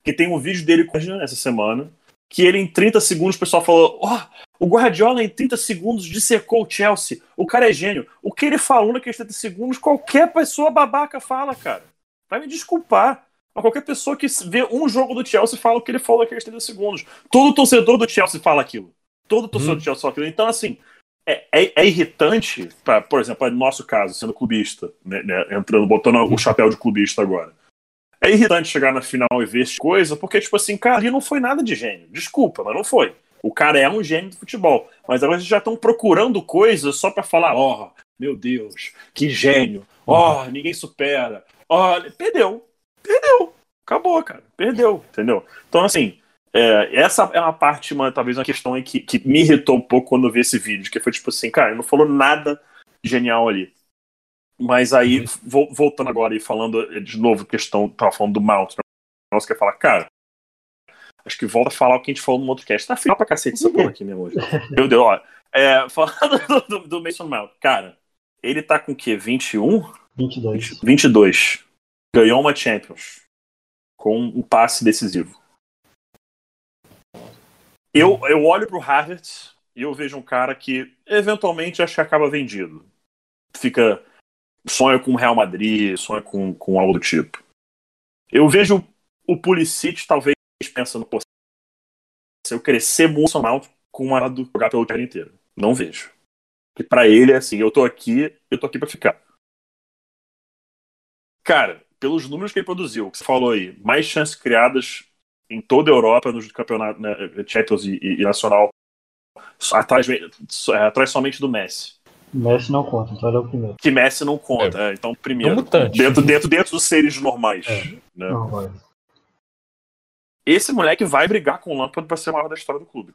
Que tem um vídeo dele com essa semana, que ele em 30 segundos o pessoal falou: Ó, oh, o Guardiola em 30 segundos dissecou o Chelsea. O cara é gênio. O que ele falou naqueles 30 segundos, qualquer pessoa babaca fala, cara. Vai me desculpar. Mas qualquer pessoa que vê um jogo do Chelsea fala o que ele falou naqueles 30 segundos. Todo torcedor do Chelsea fala aquilo. Todo torcedor hum. do Chelsea fala aquilo. Então, assim, é, é, é, irritante, pra, por exemplo, no nosso caso, sendo clubista, né, né, entrando, botando o chapéu de clubista agora. É irritante chegar na final e ver essa coisa, porque, tipo assim, cara, ali não foi nada de gênio. Desculpa, mas não foi. O cara é um gênio do futebol. Mas agora eles já estão procurando coisas só para falar, ó, oh, meu Deus, que gênio. Ó, oh, ninguém supera. Olha, perdeu. Perdeu. Acabou, cara. Perdeu, entendeu? Então, assim, é, essa é uma parte, uma, talvez uma questão que, que me irritou um pouco quando eu vi esse vídeo, que foi tipo assim, cara, ele não falou nada genial ali. Mas aí, uhum. voltando agora e falando de novo, questão, tava falando do Mount, né? Nossa, quer falar, cara, acho que volta a falar o que a gente falou no outro cast. Tá feio pra cacete essa porra aqui mesmo hoje. <laughs> Meu Deus, ó. É, <laughs> falando do, do, Mason Mount, cara, ele tá com o quê? 21? 22. 22. Ganhou uma Champions. Com um passe decisivo. Eu, eu olho pro Havertz e eu vejo um cara que eventualmente acho que acaba vendido. Fica. sonha com o Real Madrid, sonha com, com algo do tipo. Eu vejo o Pulisic talvez pensando, pô, se eu crescer muito Mount com uma do jogar pelo cara inteiro. Não vejo. Que para ele é assim, eu tô aqui, eu tô aqui para ficar. Cara, pelos números que ele produziu, que você falou aí, mais chances criadas em toda a Europa, nos campeonatos né, Champions e, e, Nacional, atrás, atrás somente do Messi. Messi não conta, então ele é o primeiro. Que Messi não conta, é. É, então primeiro. É dentro, dentro, dentro dos seres normais. É. Né? Normais. Esse moleque vai brigar com o Lampard para ser o maior da história do clube.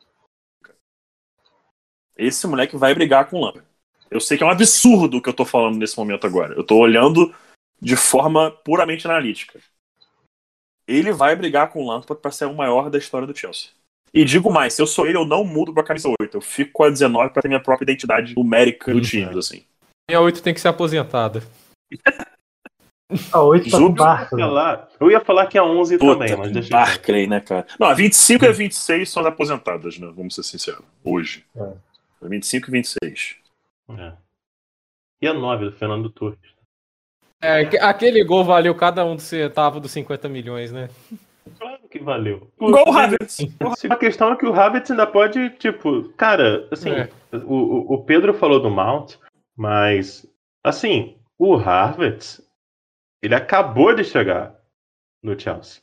Esse moleque vai brigar com o Lampard. Eu sei que é um absurdo o que eu tô falando nesse momento agora. Eu tô olhando de forma puramente analítica ele vai brigar com o Lampard para ser o maior da história do Chelsea. E digo mais, se eu sou ele, eu não mudo pra camisa 8. Eu fico com a 19 pra ter minha própria identidade numérica do time, assim. E a 8 tem que ser aposentada. <laughs> A 8 tá com Barclay. Eu ia falar que a 11 Puta, também, mas deixa Barclay, né, cara? Não, a 25 e a 26 são as aposentadas, né? Vamos ser sinceros. Hoje. É. 25 e 26. É. E a 9 do Fernando Torres? É, aquele gol valeu cada um do centavo dos 50 milhões, né? Claro que valeu. Gol o Havertz. A questão é que o Havertz ainda pode, tipo, cara, assim, é. o, o Pedro falou do Mount, mas, assim, o Havertz, ele acabou de chegar no Chelsea.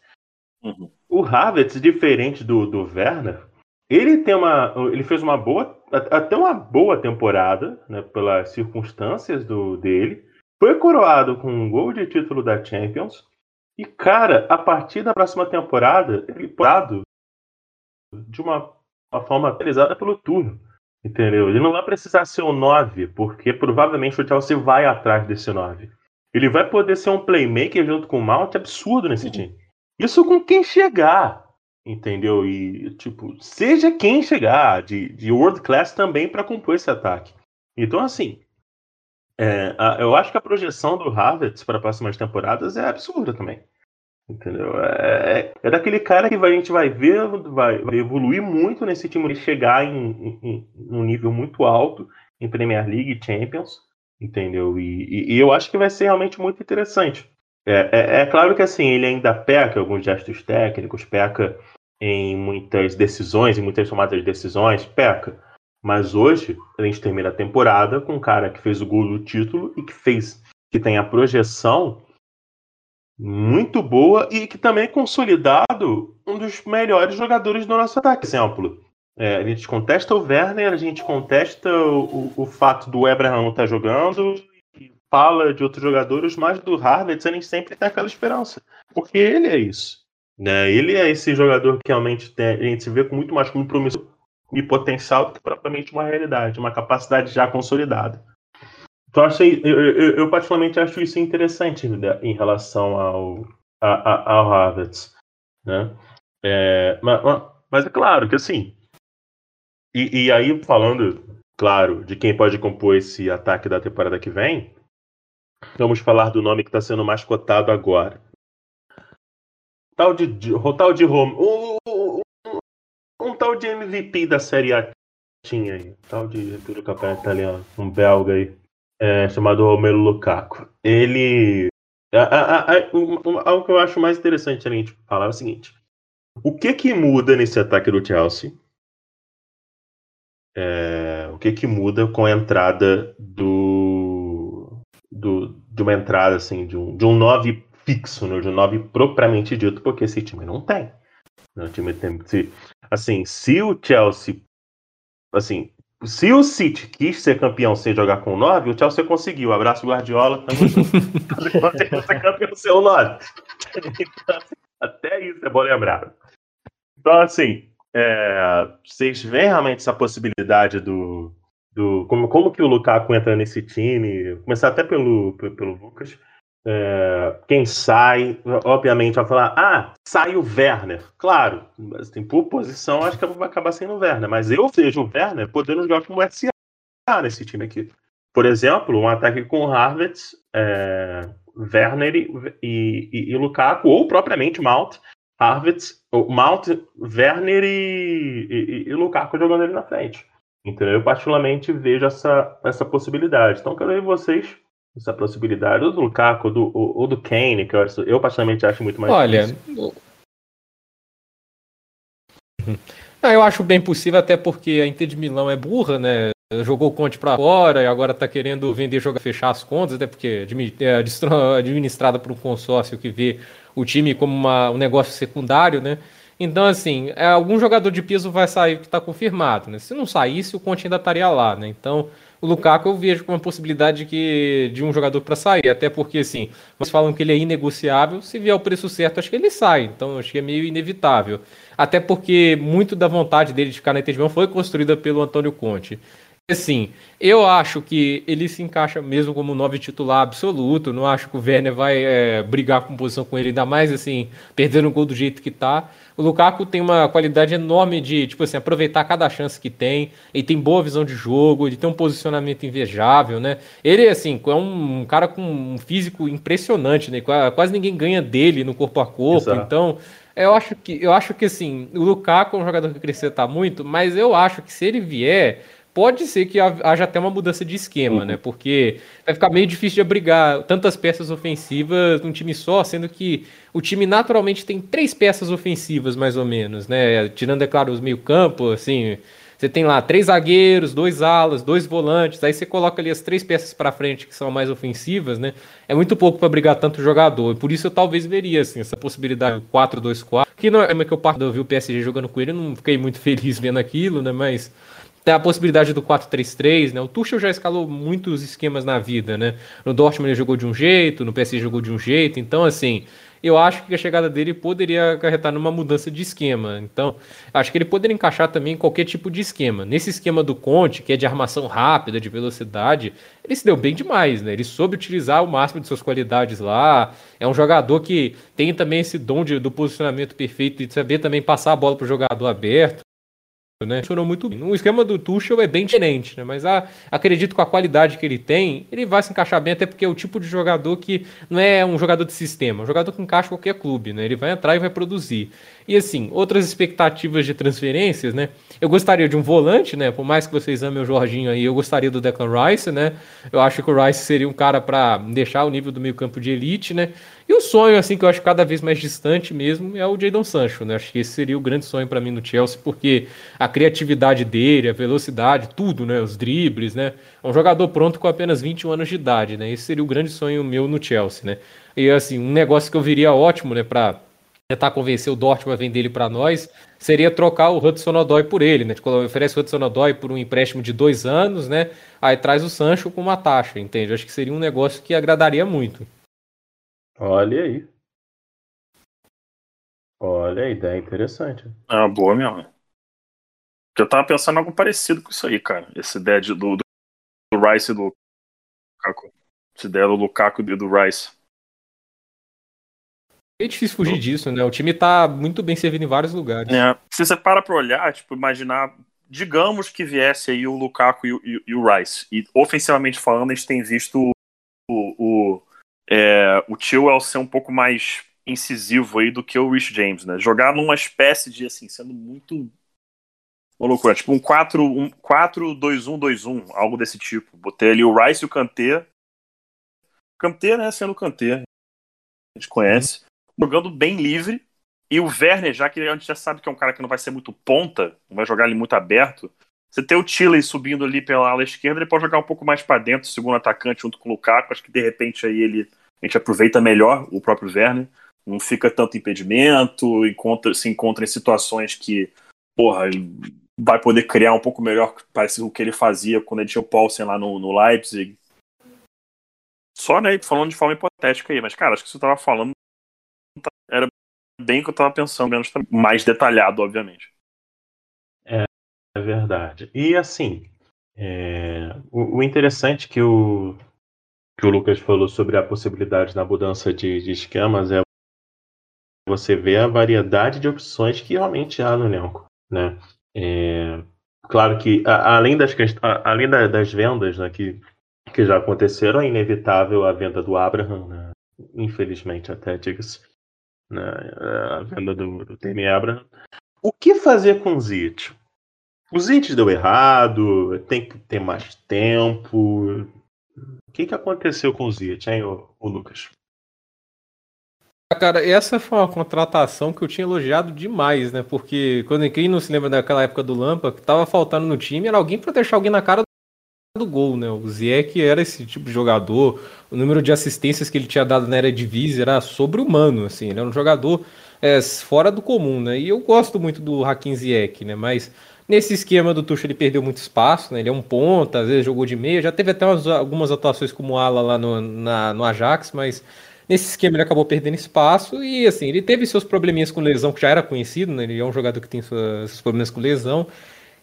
Uhum. O Havertz, diferente do, do Werner, ele tem uma, ele fez uma boa, até uma boa temporada, né, pelas circunstâncias do dele. Foi coroado com um gol de título da Champions. E, cara, a partir da próxima temporada, ele pode de uma, uma forma realizada pelo turno. Entendeu? Ele não vai precisar ser o 9, porque provavelmente o Chelsea vai atrás desse 9. Ele vai poder ser um playmaker junto com o Mount absurdo nesse time. Isso com quem chegar. Entendeu? E, tipo, seja quem chegar, de, de world class também para compor esse ataque. Então, assim, é, a, eu acho que a projeção do Havertz para próximas temporadas é absurda também. Entendeu? É, é, é daquele cara que a gente vai ver, vai, vai evoluir muito nesse time, ele chegar em, em, em, um nível muito alto em Premier League e Champions, entendeu? E, e, e, eu acho que vai ser realmente muito interessante. É, é, é, claro que assim, ele ainda peca alguns gestos técnicos, peca em muitas decisões, em muitas tomadas de decisões, peca. Mas hoje a gente termina a temporada com um cara que fez o gol do título e que fez que tem a projeção muito boa e que também é consolidado um dos melhores jogadores do nosso ataque. Exemplo, é, a gente contesta o Werner, a gente contesta o, o, fato do Abraham não estar tá jogando e fala de outros jogadores, mas do Harvard a gente sempre tem aquela esperança, porque ele é isso. Né? Ele é esse jogador que realmente tem, a gente se vê com muito mais como promissor e potencial do que propriamente uma realidade, uma capacidade já consolidada. Então, achei, eu, eu, eu, particularmente acho isso interessante né, em relação ao, a, ao Havertz, né? É, mas, mas é claro que assim, e, e aí falando, claro, de quem pode compor esse ataque da temporada que vem, vamos falar do nome que está sendo mais cotado agora. Tal de, de tal de Rome, um, de MVP da Série A tinha aí, tal de do campeonato italiano, um belga aí, é, chamado Romelu Lukaku. Ele algo que eu acho mais interessante a gente falar é o seguinte: o que que muda nesse ataque do Chelsea? É, o que que muda com a entrada do, do de uma entrada assim de um, de um 9 fixo, né, de um 9 propriamente dito, porque esse time não tem. Né, o time tem se, assim, se o Chelsea assim, se o City quis ser campeão sem jogar com 9, o Chelsea conseguiu. Abraço Guardiola, tamo junto. <laughs> Você ser campeão sem o 9. Até isso é bom lembrar. Então, assim, é, vocês veem realmente essa possibilidade do. do como, como que o Lukaku entra nesse time? Começar até pelo, pelo Lucas. É, quem sai, obviamente, vai falar: ah, sai o Werner. Claro, assim, por posição, acho que vai acabar sendo o Werner. Mas eu vejo o Werner podendo jogar como SA nesse time aqui. Por exemplo, um ataque com Harvard, é, Werner e, e, e, Lukaku, ou propriamente Mount, Harvard, Mount, Werner e, e, e Lukaku jogando ali na frente. Entendeu? Eu particularmente vejo essa, essa possibilidade. Então, quero ver vocês essa possibilidade, ou do Lukaku, ou do, ou, do Kane, que eu, eu particularmente acho muito mais Olha, difícil. <laughs> Eu acho bem possível, até porque a Inter de Milão é burra, né? Jogou o Conte para fora e agora está querendo vender, jogar, fechar as contas, até porque é <laughs> administrada por um consórcio que vê o time como uma, um negócio secundário, né? Então, assim, é, algum jogador de piso vai sair que está confirmado, né? Se não saísse, o Conte ainda estaria lá, né? Então, o Lukaku eu vejo como uma possibilidade de, que, de um jogador para sair, até porque, assim, vocês falam que ele é inegociável, se vier o preço certo, acho que ele sai, então acho que é meio inevitável. Até porque muito da vontade dele de ficar na Inter foi construída pelo Antônio Conte. Assim, eu acho que ele se encaixa mesmo como nove titular absoluto. Não acho que o Werner vai é, brigar com posição com ele, ainda mais assim, perdendo o gol do jeito que tá. O Lukaku tem uma qualidade enorme de, tipo assim, aproveitar cada chance que tem. Ele tem boa visão de jogo, ele tem um posicionamento invejável, né? Ele, assim, é um, cara com um físico impressionante, né? Quase ninguém ganha dele no corpo a corpo. Exato. Então, eu acho que, eu acho que assim, o Lukaku é um jogador que acrescenta muito, mas eu acho que se ele vier pode ser que haja até uma mudança de esquema, uhum. né? Porque vai ficar meio difícil de abrigar tantas peças ofensivas num time só, sendo que o time naturalmente tem três peças ofensivas, mais ou menos, né? Tirando, é claro, os meio-campo, assim. Você tem lá três zagueiros, dois alas, dois volantes, aí você coloca ali as três peças para frente que são mais ofensivas, né? É muito pouco para brigar tanto jogador. Por isso eu talvez veria assim, essa possibilidade 4-2-4, que não é que eu parto, eu vi o PSG jogando com ele, eu não fiquei muito <laughs> feliz vendo aquilo, né? Mas a possibilidade do 4-3-3, né? O Tuchel já escalou muitos esquemas na vida, né? No Dortmund ele jogou de um jeito, no PSG jogou de um jeito, então assim, eu acho que a chegada dele poderia acarretar numa mudança de esquema. Então, acho que ele poderia encaixar também em qualquer tipo de esquema. Nesse esquema do Conte, que é de armação rápida, de velocidade, ele se deu bem demais, né? Ele soube utilizar o máximo de suas qualidades lá. É um jogador que tem também esse dom de, do posicionamento perfeito e de saber também passar a bola para o jogador aberto né? Funcionou muito bem. O esquema do Tuchel é bem diferente, né? Mas a, acredito com a qualidade que ele tem, ele vai se encaixar bem, até porque é o tipo de jogador que não é um jogador de sistema, é um jogador que encaixa qualquer clube, né? Ele vai entrar e vai produzir. E assim, outras expectativas de transferências, né? Eu gostaria de um volante, né? Por mais que vocês amem o Jorginho aí, eu gostaria do Declan Rice, né? Eu acho que o Rice seria um cara para deixar o nível do meio-campo de elite, né? E o sonho, assim, que eu acho cada vez mais distante mesmo, é o Jadon Sancho, né? Acho que esse seria o grande sonho para mim no Chelsea, porque a criatividade dele, a velocidade, tudo, né? Os dribles, né? É um jogador pronto com apenas 21 anos de idade, né? Esse seria o grande sonho meu no Chelsea, né? E, assim, um negócio que eu viria ótimo, né? Para tentar convencer o Dortmund a vender ele para nós, seria trocar o Hudson Odoi por ele, né? Tipo, oferece o Hudson Odoi por um empréstimo de dois anos, né? Aí traz o Sancho com uma taxa, entende? Acho que seria um negócio que agradaria muito. Olha aí. Olha a ideia interessante. Ah, boa mesmo. Eu tava pensando em algo parecido com isso aí, cara. Essa ideia de, do, do Rice e do Lukaku. Essa ideia do Lukaku e do Rice. É difícil fugir disso, né? O time tá muito bem servido em vários lugares. É. Se você para pra olhar, tipo, imaginar. Digamos que viesse aí o Lukaku e o, e, e o Rice. E ofensivamente falando, a gente tem visto o, o, é, o Chilwell ser um pouco mais incisivo aí do que o Rich James, né? Jogar numa espécie de, assim, sendo muito uma loucura, tipo um 4 um 4 2 1 2 1, algo desse tipo. Botei ali o Rice e o Kanté. Kanté, né, sendo o Kanté. A gente conhece. Jogando bem livre. E o Werner, já que a gente já sabe que é um cara que não vai ser muito ponta, não vai jogar ali muito aberto, você ter o Tilley subindo ali pela ala esquerda, ele pode jogar um pouco mais para dentro, segundo atacante, junto com o Lukaku. Acho que de repente aí ele a gente aproveita melhor o próprio Werner não fica tanto impedimento, encontra, se encontra em situações que, porra, vai poder criar um pouco melhor, parece o que ele fazia quando ele tinha o Paulsen lá no, no Leipzig. Só, né, falando de forma hipotética aí, mas, cara, acho que você tava falando era bem o que eu tava pensando, menos mais detalhado, obviamente. É, verdade. E, assim, é, o, interessante que o, que o Lucas falou sobre a possibilidade da mudança de, de esquemas é você vê a variedade de opções que realmente há no elenco, né? É, claro que a, além das a, além da, das vendas né, que, que já aconteceram, é inevitável a venda do Abraham, né? infelizmente até diga-se, né? a venda do, do Temi Abraham. O que fazer com o Zit? O Zit deu errado, tem que ter mais tempo. O que, que aconteceu com o Zit, hein, o, o Lucas? Cara, essa foi uma contratação que eu tinha elogiado demais, né? Porque quando quem não se lembra daquela época do Lampa, que tava faltando no time era alguém para deixar alguém na cara do gol, né? O Ziyech era esse tipo de jogador, o número de assistências que ele tinha dado na era divisa era sobre-humano, assim, ele era um jogador é, fora do comum, né? E eu gosto muito do Hakim Ziyech, né? Mas nesse esquema do Tuchel ele perdeu muito espaço, né? Ele é um ponta, às vezes jogou de meia, já teve até umas, algumas atuações como ala lá no, na, no Ajax, mas Nesse esquema ele acabou perdendo espaço e assim, ele teve seus probleminhas com lesão, que já era conhecido, né? Ele é um jogador que tem suas, seus problemas com lesão.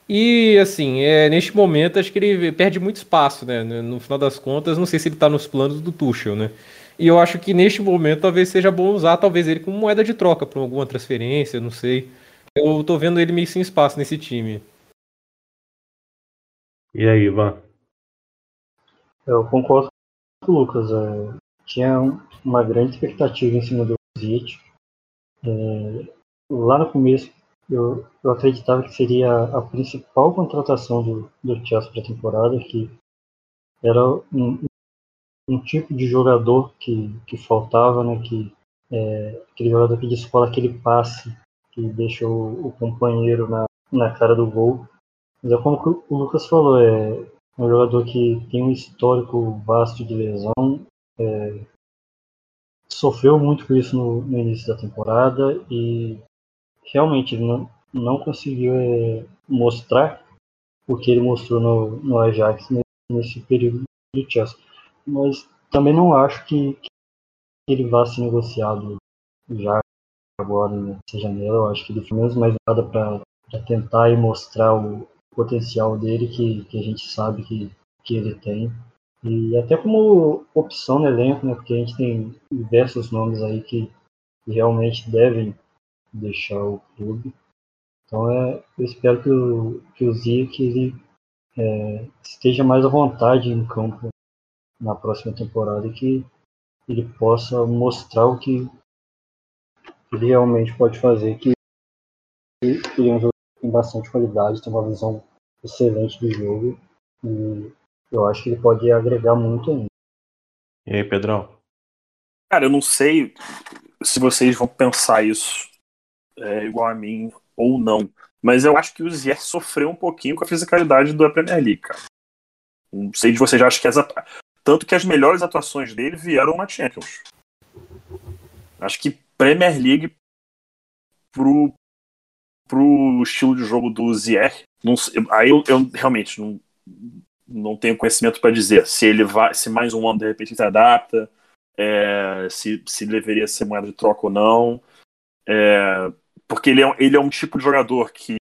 E assim, é, neste momento acho que ele perde muito espaço, né? No final das contas, não sei se ele está nos planos do Tuchel, né? E eu acho que neste momento talvez seja bom usar talvez ele como moeda de troca para alguma transferência, não sei. Eu tô vendo ele meio sem espaço nesse time. E aí, Ivan? Eu concordo com o Lucas. É, tinha uma grande expectativa em cima do Ziyech. É, lá no começo, eu, eu acreditava que seria a principal contratação do, do Chelsea para a temporada, que era um, um, tipo de jogador que, que faltava, né, que, é, aquele jogador que descola aquele passe que deixa o, o, companheiro na, na cara do gol. Mas é como o Lucas falou, é um jogador que tem um histórico vasto de lesão, é, sofreu muito com isso no, no, início da temporada e realmente ele não, não conseguiu é, mostrar o que ele mostrou no, no Ajax nesse, nesse período do Chelsea. Mas também não acho que, que ele vá ser negociado já agora nessa janela. Eu acho que ele foi menos mais nada para tentar e mostrar o potencial dele que, que a gente sabe que, que ele tem. E até como opção no elenco, né? Porque a gente tem diversos nomes aí que, realmente devem deixar o clube. Então é, eu espero que o, que o ele, é, esteja mais à vontade em campo na próxima temporada e que ele possa mostrar o que realmente pode fazer, que ele é um jogador que tem bastante qualidade, tem uma visão excelente do jogo e eu acho que ele pode agregar muito ainda. E aí, Pedrão? Cara, eu não sei se vocês vão pensar isso é, igual a mim ou não. Mas eu acho que o Zier sofreu um pouquinho com a fisicalidade da Premier League, cara. Não sei de vocês já acho que as tanto que as melhores atuações dele vieram na Champions. Acho que Premier League pro pro estilo de jogo do Zier, não, aí eu, eu realmente não, não tenho conhecimento para dizer se ele vai, se mais um ano de repente se adapta, é, se, se deveria ser moeda de troca ou não, é, porque ele é, ele é um tipo de jogador que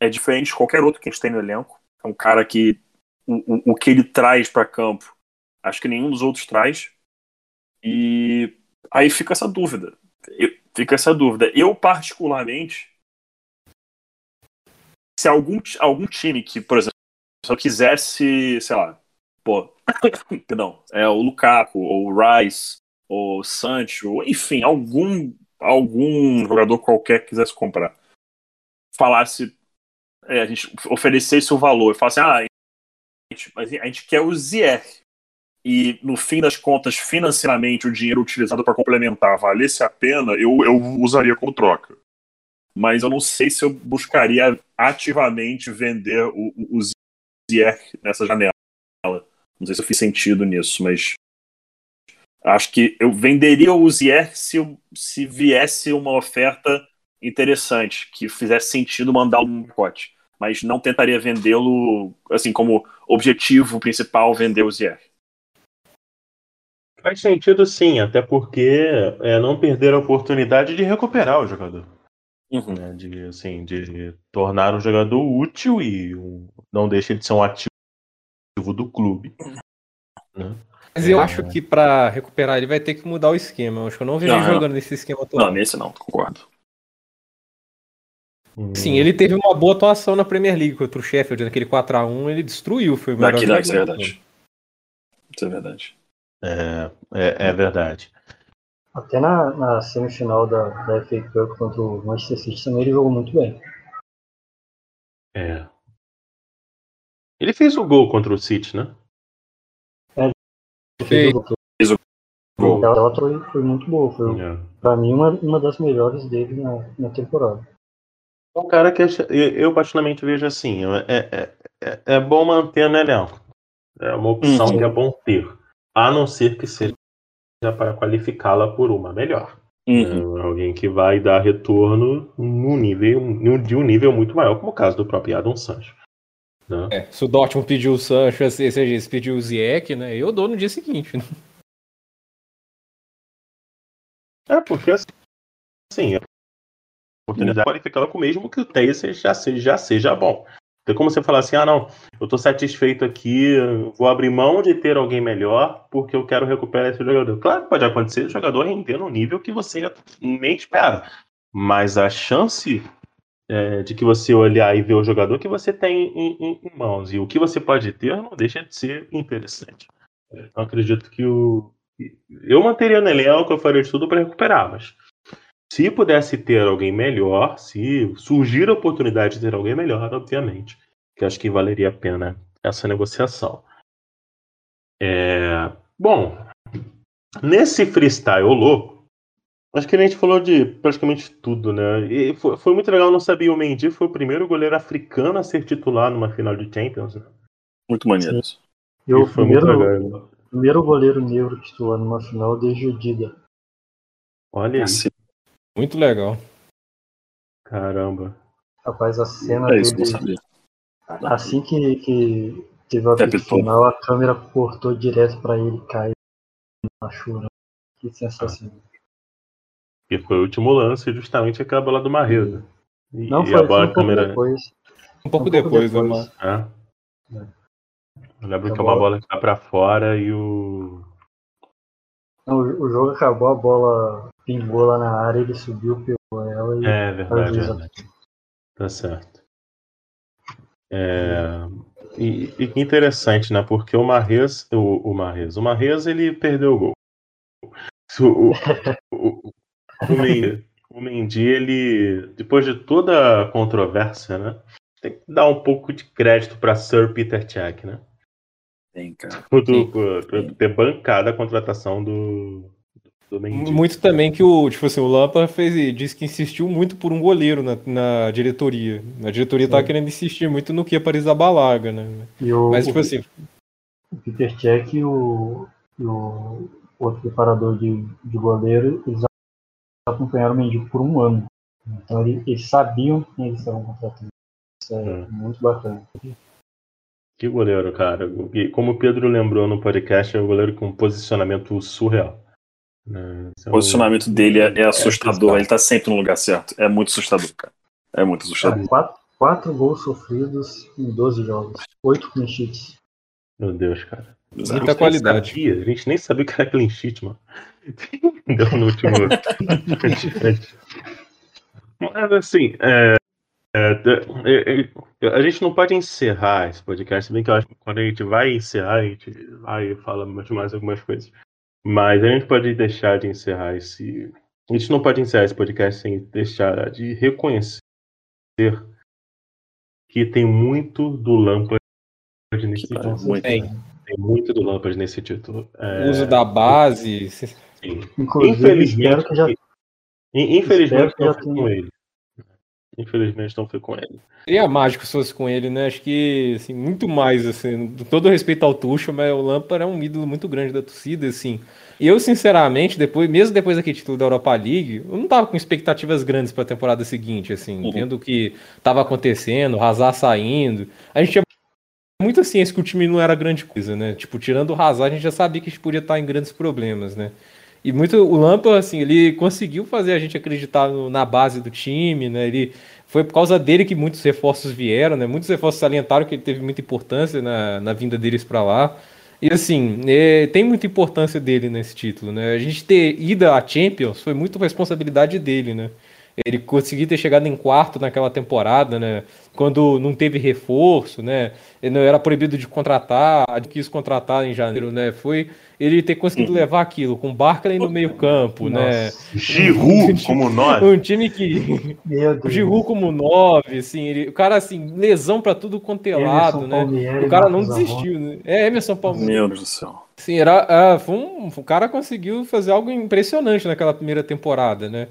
é diferente de qualquer outro que a gente tem no elenco. É um cara que o, o, o que ele traz para campo, acho que nenhum dos outros traz. E aí fica essa dúvida. Eu, fica essa dúvida. Eu, particularmente, se algum, algum time que, por exemplo, se eu quisesse, sei lá, pô, <coughs> é o Lukaku, ou o Rice, ou o Sancho, enfim, algum, algum jogador qualquer que quisesse comprar, falasse, é, a gente oferecesse o valor, falasse, ah, a gente, a gente quer o Zier, e no fim das contas, financeiramente, o dinheiro utilizado para complementar valesse a pena, eu, eu usaria como troca. Mas eu não sei se eu buscaria ativamente vender o, o Ziyech nessa janela. Não sei se eu fiz sentido nisso, mas acho que eu venderia o Ziyech se, se viesse uma oferta interessante, que fizesse sentido mandar um pacote. Mas não tentaria vendê-lo, assim, como objetivo principal, vender o Ziyech. Faz sentido sim, até porque é não perder a oportunidade de recuperar o jogador. Uhum. Né, de, assim, de tornar um jogador útil e um, não deixa de ser um ativo do clube. Né? Mas eu é... acho que para recuperar ele vai ter que mudar o esquema. Eu acho que eu não vejo ele jogando nesse esquema todo. Não, nesse não, concordo. Sim, ele teve uma boa atuação na Premier League contra o Sheffield, naquele 4x1, ele destruiu. Foi o melhor Naquilo, isso é verdade. Isso é verdade. É, é, é verdade. Até na, na semifinal da, da FA Cup contra o Manchester City também ele jogou muito bem. É. Ele fez o gol contra o City, né? É, ele fez, o gol. Ela foi, foi muito boa. Foi, é. Pra mim, uma, uma das melhores dele na, na temporada. É um cara que eu, particularmente vejo assim: é, é, é, é bom manter no elenco. É uma opção que é bom ter. A não ser que seja para qualificá-la por uma melhor. Uhum. É, alguém que vai dar retorno no nível, de um nível muito maior, como o caso do próprio Adam Sancho. Né? É, se o Dortmund pediu o Sancho, assim, seja, se pediu o Ziyech, né, eu dou no dia seguinte. Né? É, porque assim, a oportunidade de qualificá-la com o mesmo que o Taser já seja, já seja bom. Tem como você falar assim, ah não, eu estou satisfeito aqui, vou abrir mão de ter alguém melhor porque eu quero recuperar esse jogador. Claro que pode acontecer o jogador render no nível que você nem espera, mas a chance é, de que você olhar e ver o jogador que você tem em, em, em, mãos e o que você pode ter não deixa de ser interessante. Então acredito que o eu manteria no elenco, eu faria de tudo para recuperar, mas se pudesse ter alguém melhor, se surgir a oportunidade de ter alguém melhor, obviamente, que acho que valeria a pena essa negociação. É... Bom, nesse freestyle louco, acho que a gente falou de praticamente tudo, né? E foi, foi muito legal, não sabia, o Mendy foi o primeiro goleiro africano a ser titular numa final de Champions. Né? Muito maneiro. E o primeiro, primeiro goleiro negro titular numa final desde o Dida. Olha isso. Muito legal. Caramba. Rapaz, a cena é isso, dele, assim que, que teve a apito final, a câmera cortou direto para ele cair na chuva. Que sensacional. E foi o último lance, justamente aquela bola do Marreza. E, Não, foi, a bola, foi um câmera... depois. Um pouco, um pouco depois, depois. Né, é. Eu lembro que é uma bola que tá pra fora e o. Não, o jogo acabou, a bola pingou lá na área, ele subiu, pegou ela e. É verdade, é verdade. Tá certo. É... E, e que interessante, né? Porque o Marrez, o, o Marrez, o Marrez, ele perdeu o gol. O, o, o, Mendy, o Mendy, ele, depois de toda a controvérsia, né? Tem que dar um pouco de crédito para Sir Peter Cech, né? Tem, cara. Por, por ter bancado a contratação do, muito também que o, tipo assim, o Lampa fez, disse que insistiu muito por um goleiro na, na diretoria. A diretoria estava querendo insistir muito no que ia Paris Balaga, né? O, Mas, tipo o, assim. O Peter Cech e o, o outro preparador de, de goleiro, eles acompanharam o Mendy por um ano. Então eles, eles sabiam quem eles estavam contratando. Isso é, é muito bacana. Que goleiro, cara. E como o Pedro lembrou no podcast, é um goleiro com posicionamento surreal. Né? O posicionamento dele é, é assustador, ele tá sempre no lugar certo. É muito assustador, cara. É muito assustador. É, quatro, quatro, gols sofridos em 12 jogos, oito clean sheets. Meu Deus, cara. Muita qualidade. Sabia, a gente nem sabia o que era clean sheet, mano. <laughs> Deu no último. <laughs> Mas assim, é, é, é, é, a gente não pode encerrar esse podcast, se bem que eu acho que quando a gente vai encerrar, a gente vai falar mais, mais algumas coisas. Mas a gente pode deixar de encerrar esse. A gente não pode encerrar esse podcast sem deixar de reconhecer que tem muito do Lampard nesse título. Muito, tem. tem muito do Lampard nesse título. É... O uso da base. Sim. Infelizmente, já... infelizmente não foi com ele. Infelizmente não foi com ele. Seria mágico se fosse com ele, né? Acho que, assim, muito mais, assim, todo respeito ao Tuchel, mas o Lampard é um ídolo muito grande da torcida, assim. Eu, sinceramente, depois, mesmo depois daquele título da Europa League, eu não tava com expectativas grandes para a temporada seguinte, assim, uhum. vendo o que tava acontecendo, o Hazard saindo. A gente tinha muito ciência que o time não era grande coisa, né? Tipo, tirando o Hazard, a gente já sabia que a gente podia estar em grandes problemas, né? E muito o Lampard, assim, ele conseguiu fazer a gente acreditar no, na base do time, né? Ele foi por causa dele que muitos reforços vieram, né? Muitos reforços salientaram que ele teve muita importância na, na vinda deles para lá. E assim, é, tem muita importância dele nesse título, né? A gente ter ido à Champions foi muito responsabilidade dele, né? Ele conseguir ter chegado em quarto naquela temporada, né? Quando não teve reforço, né? Ele não era proibido de contratar, quis contratar em janeiro, né? Foi ele ter conseguido levar aquilo com Barkley no meio-campo, né? Giroud como nove. Um time que. o Giroud como nove, assim, ele... o cara, assim, lesão para tudo quanto é lado, né? o cara não desistiu, né? É, Emerson Palmeiras. Meu Deus do céu. Sim, era, era foi um, o cara conseguiu fazer algo impressionante naquela primeira temporada, né?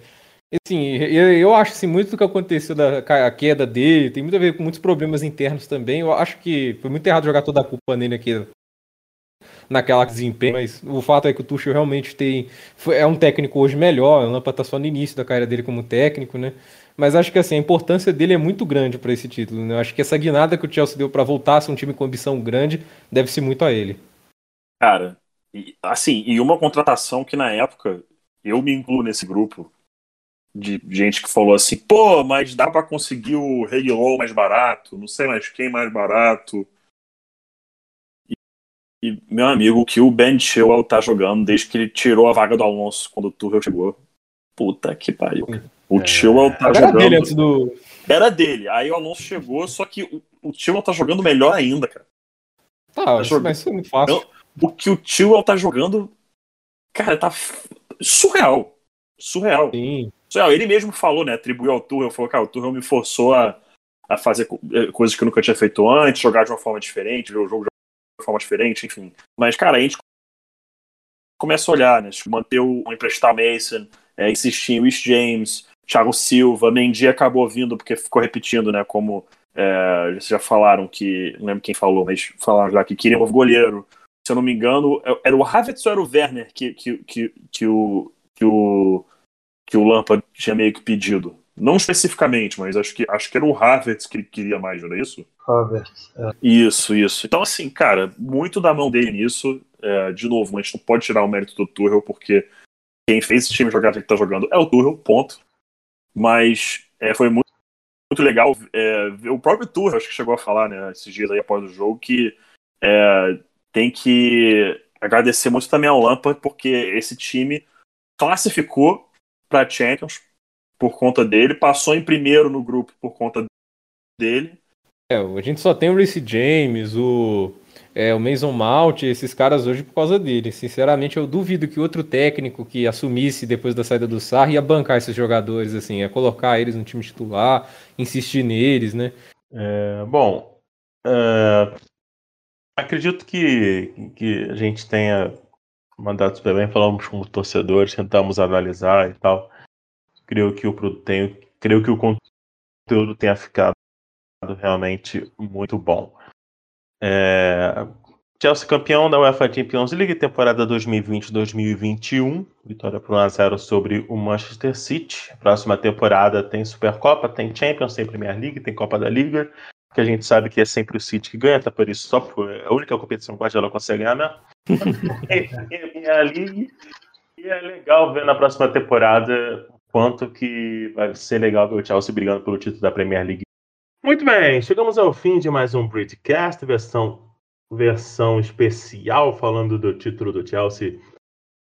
Assim, eu, eu acho assim, muito do que aconteceu da a queda dele tem muito a ver com muitos problemas internos também. Eu acho que foi muito errado jogar toda a culpa nele aqui naquela desempenho, mas o fato é que o Tuchel realmente tem foi, é um técnico hoje melhor, o Lampa tá só no início da carreira dele como técnico, né? Mas acho que assim, a importância dele é muito grande para esse título, né? Acho que essa guinada que o Chelsea deu para voltar a ser um time com ambição grande deve-se muito a ele. Cara, assim, e uma contratação que na época eu me incluo nesse grupo de gente que falou assim, pô, mas dá para conseguir o Reguilon mais barato, não sei mais quem mais barato. E, meu amigo, o que o Ben Chilwell tá jogando desde que ele tirou a vaga do Alonso quando o Tuchel chegou. Puta que pariu. O é... Chilwell tá Era jogando. Dele antes do... Era dele. Aí o Alonso chegou, só que o, o Chilwell tá jogando melhor ainda, cara. Tá, tá jogando... mas isso é muito fácil. O que o Chilwell tá jogando. Cara, tá surreal. Surreal. Sim. Ele mesmo falou, né? Atribuiu ao Tuchel, falou, cara, o Tuchel me forçou a, a fazer eh, coisas que eu nunca tinha feito antes, jogar de uma forma diferente, ver o jogo forma diferente, enfim. Mas, cara, a gente começa a olhar, né? Tipo, manter o, emprestar Mason, é, insistir em Rich James, Thiago Silva, Mendy acabou vindo porque ficou repetindo, né? Como é, vocês já falaram que, não lembro quem falou, mas falaram já que queria um goleiro. Se eu não me engano, é, era o Havertz ou era o Werner que, que, que, que o que o que o Lampa tinha meio que pedido? Não especificamente, mas acho que, acho que era o Havertz que ele queria mais, não era isso? Havertz, é. Isso, isso. Então, assim, cara, muito da mão dele nisso. É, de novo, a gente não pode tirar o mérito do Tuchel, porque quem fez esse time jogar que tá jogando é o Tuchel, ponto. Mas é, foi muito, muito legal é, ver o próprio Tuchel, acho que chegou a falar, né, esses dias aí após o jogo, que é, tem que agradecer muito também ao Lampard, porque esse time classificou para Champions por conta dele, passou em primeiro no grupo por conta dele. É, a gente só tem o Reece James, o, é, o Mason Mount, esses caras hoje por causa dele. Sinceramente, eu duvido que outro técnico que assumisse depois da saída do Sarri ia bancar esses jogadores, assim, ia colocar eles no time titular, insistir neles, né? É, bom, é, acredito que, que a gente tenha mandado super bem, falamos com os torcedores, tentamos analisar e tal creio que o tenho, creio que o conteúdo tenha ficado realmente muito bom. É, Chelsea campeão da UEFA Champions League temporada 2020-2021, vitória por 1 a 0 sobre o Manchester City. Próxima temporada tem Supercopa, tem Champions, tem Premier League, tem Copa da Liga, que a gente sabe que é sempre o City que ganha, tá por isso só por, é a única competição que ela consegue ganhar, né? <laughs> e, e, a League e é legal ver na próxima temporada quanto que vai ser legal ver o Chelsea brigando pelo título da Premier League. Muito bem, chegamos ao fim de mais um Britcast, versão, versão especial, falando do título do Chelsea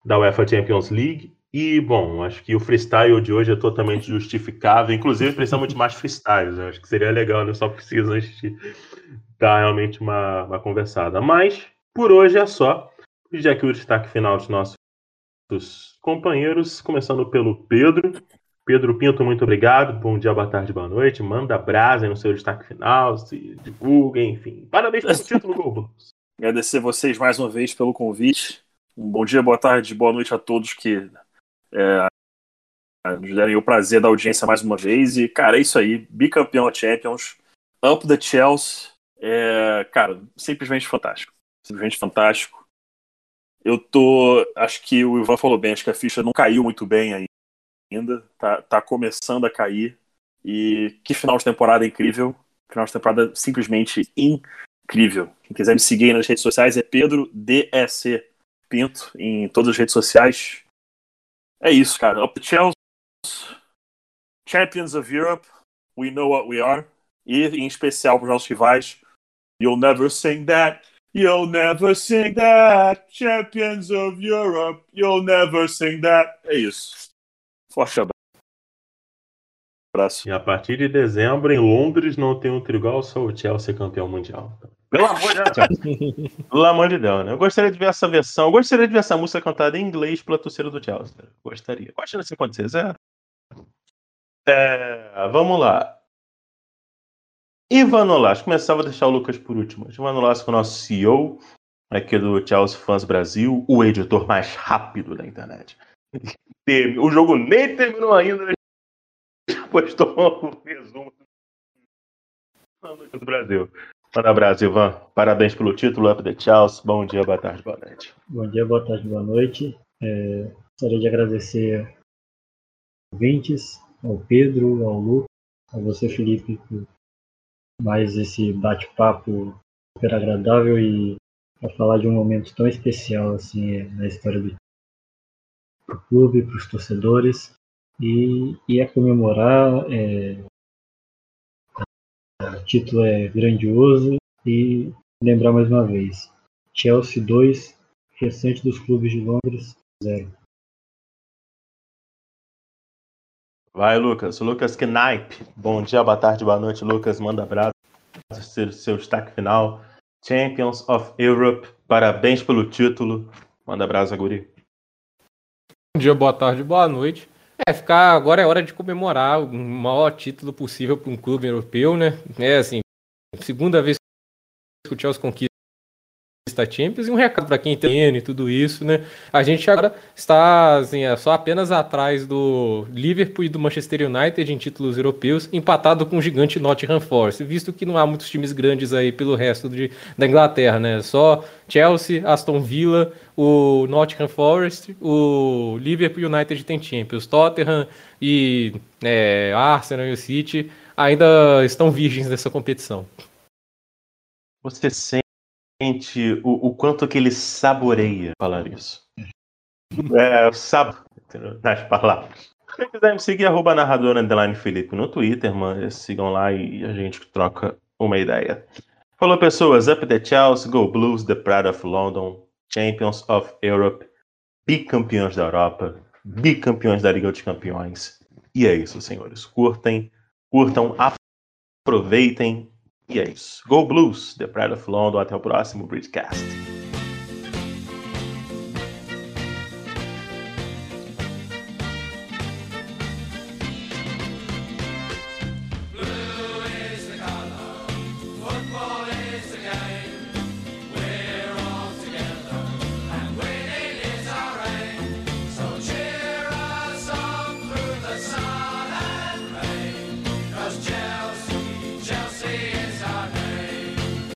da UEFA Champions League. E, bom, acho que o freestyle de hoje é totalmente justificável. Inclusive, precisamos de mais freestyles. Eu acho que seria legal, né? Só precisa a gente dar realmente uma, uma conversada. Mas, por hoje é só. Já que o destaque final dos nossos companheiros, começando pelo Pedro. Pedro Pinto, muito obrigado. Bom dia, boa tarde, boa noite. Manda brasa no seu destaque final, se divulga, enfim. Parabéns pelo título, Globo. Agradecer vocês mais uma vez pelo convite. Um bom dia, boa tarde, boa noite a todos que é, nos derem o prazer da audiência mais uma vez. E, cara, é isso aí. Bicampeão Champions. Up the Chelsea. É, cara, simplesmente fantástico. Simplesmente fantástico. Eu tô. Acho que o Ivan falou bem, acho que a ficha não caiu muito bem ainda, tá, tá começando a cair. E que final de temporada incrível. Final de temporada simplesmente incrível. Quem quiser me seguir nas redes sociais é Pedro DSC Pinto em todas as redes sociais. É isso, cara. Up Chelsea, Champions of Europe, we know what we are. E em especial para os nossos rivais, You'll never sing that. You'll never sing that. Champions of Europe, you'll never sing that. É isso. Forte abraço. E a partir de dezembro, em Londres, não tem um trigol, só o Chelsea campeão mundial. Pelo amor de Deus. Pelo amor de Deus, né? Eu gostaria de ver essa versão. Eu gostaria de ver essa música cantada em inglês pela torcida do Chelsea. Gostaria. Qual a chance de acontecer? Zero. É, vamos lá. Ivan Nolasco. Começava a deixar o Lucas por último. Ivan Nolasco, nosso CEO aqui do Chelsea Fans Brasil, o editor mais rápido da internet. O jogo nem terminou ainda, ele já postou um resumo do Brasil. Manda Brasil, Ivan. Parabéns pelo título, Up the Chelsea. Bom dia, boa tarde, boa noite. Bom dia, boa tarde, boa noite. É, gostaria de agradecer aos ouvintes, ao Pedro, ao Lucas, a você, Felipe, por mais esse bate-papo super agradável e para falar de um momento tão especial assim na história do clube, para os torcedores e, e a comemorar. É, o título é grandioso e lembrar mais uma vez: Chelsea 2, recente dos clubes de Londres 0. Vai, Lucas. Lucas Knipe. Bom dia, boa tarde, boa noite, Lucas. Manda abraço. Seu, seu destaque final. Champions of Europe. Parabéns pelo título. Manda abraço, Guri. Bom dia, boa tarde, boa noite. É, ficar agora é hora de comemorar o maior título possível para um clube europeu, né? É assim, segunda vez que o Chelsea conquista a Champions e um recado para quem tem e tudo isso, né? A gente agora está assim, é só apenas atrás do Liverpool e do Manchester United em títulos europeus, empatado com o gigante Nottingham Forest, visto que não há muitos times grandes aí pelo resto de, da Inglaterra, né? Só Chelsea, Aston Villa, o Nottingham Forest, o Liverpool United tem Champions, Tottenham e é, Arsenal e o City ainda estão virgens dessa competição. Você sente o, o quanto que ele saboreia falar isso. É, sab... nas palavras. Se quiser me seguir, arroba narrador underline Felipe no Twitter, mano, sigam lá e a gente troca uma ideia. Falou, pessoas. Up the Chelsea, Go Blues, The Pride of London, Champions of Europe, bicampeões da Europa, bicampeões da Liga dos Campeões. E é isso, senhores. Curtem, curtam, aproveitem e é isso. Go Blues, The Pride of London. Até o próximo Bridgecast.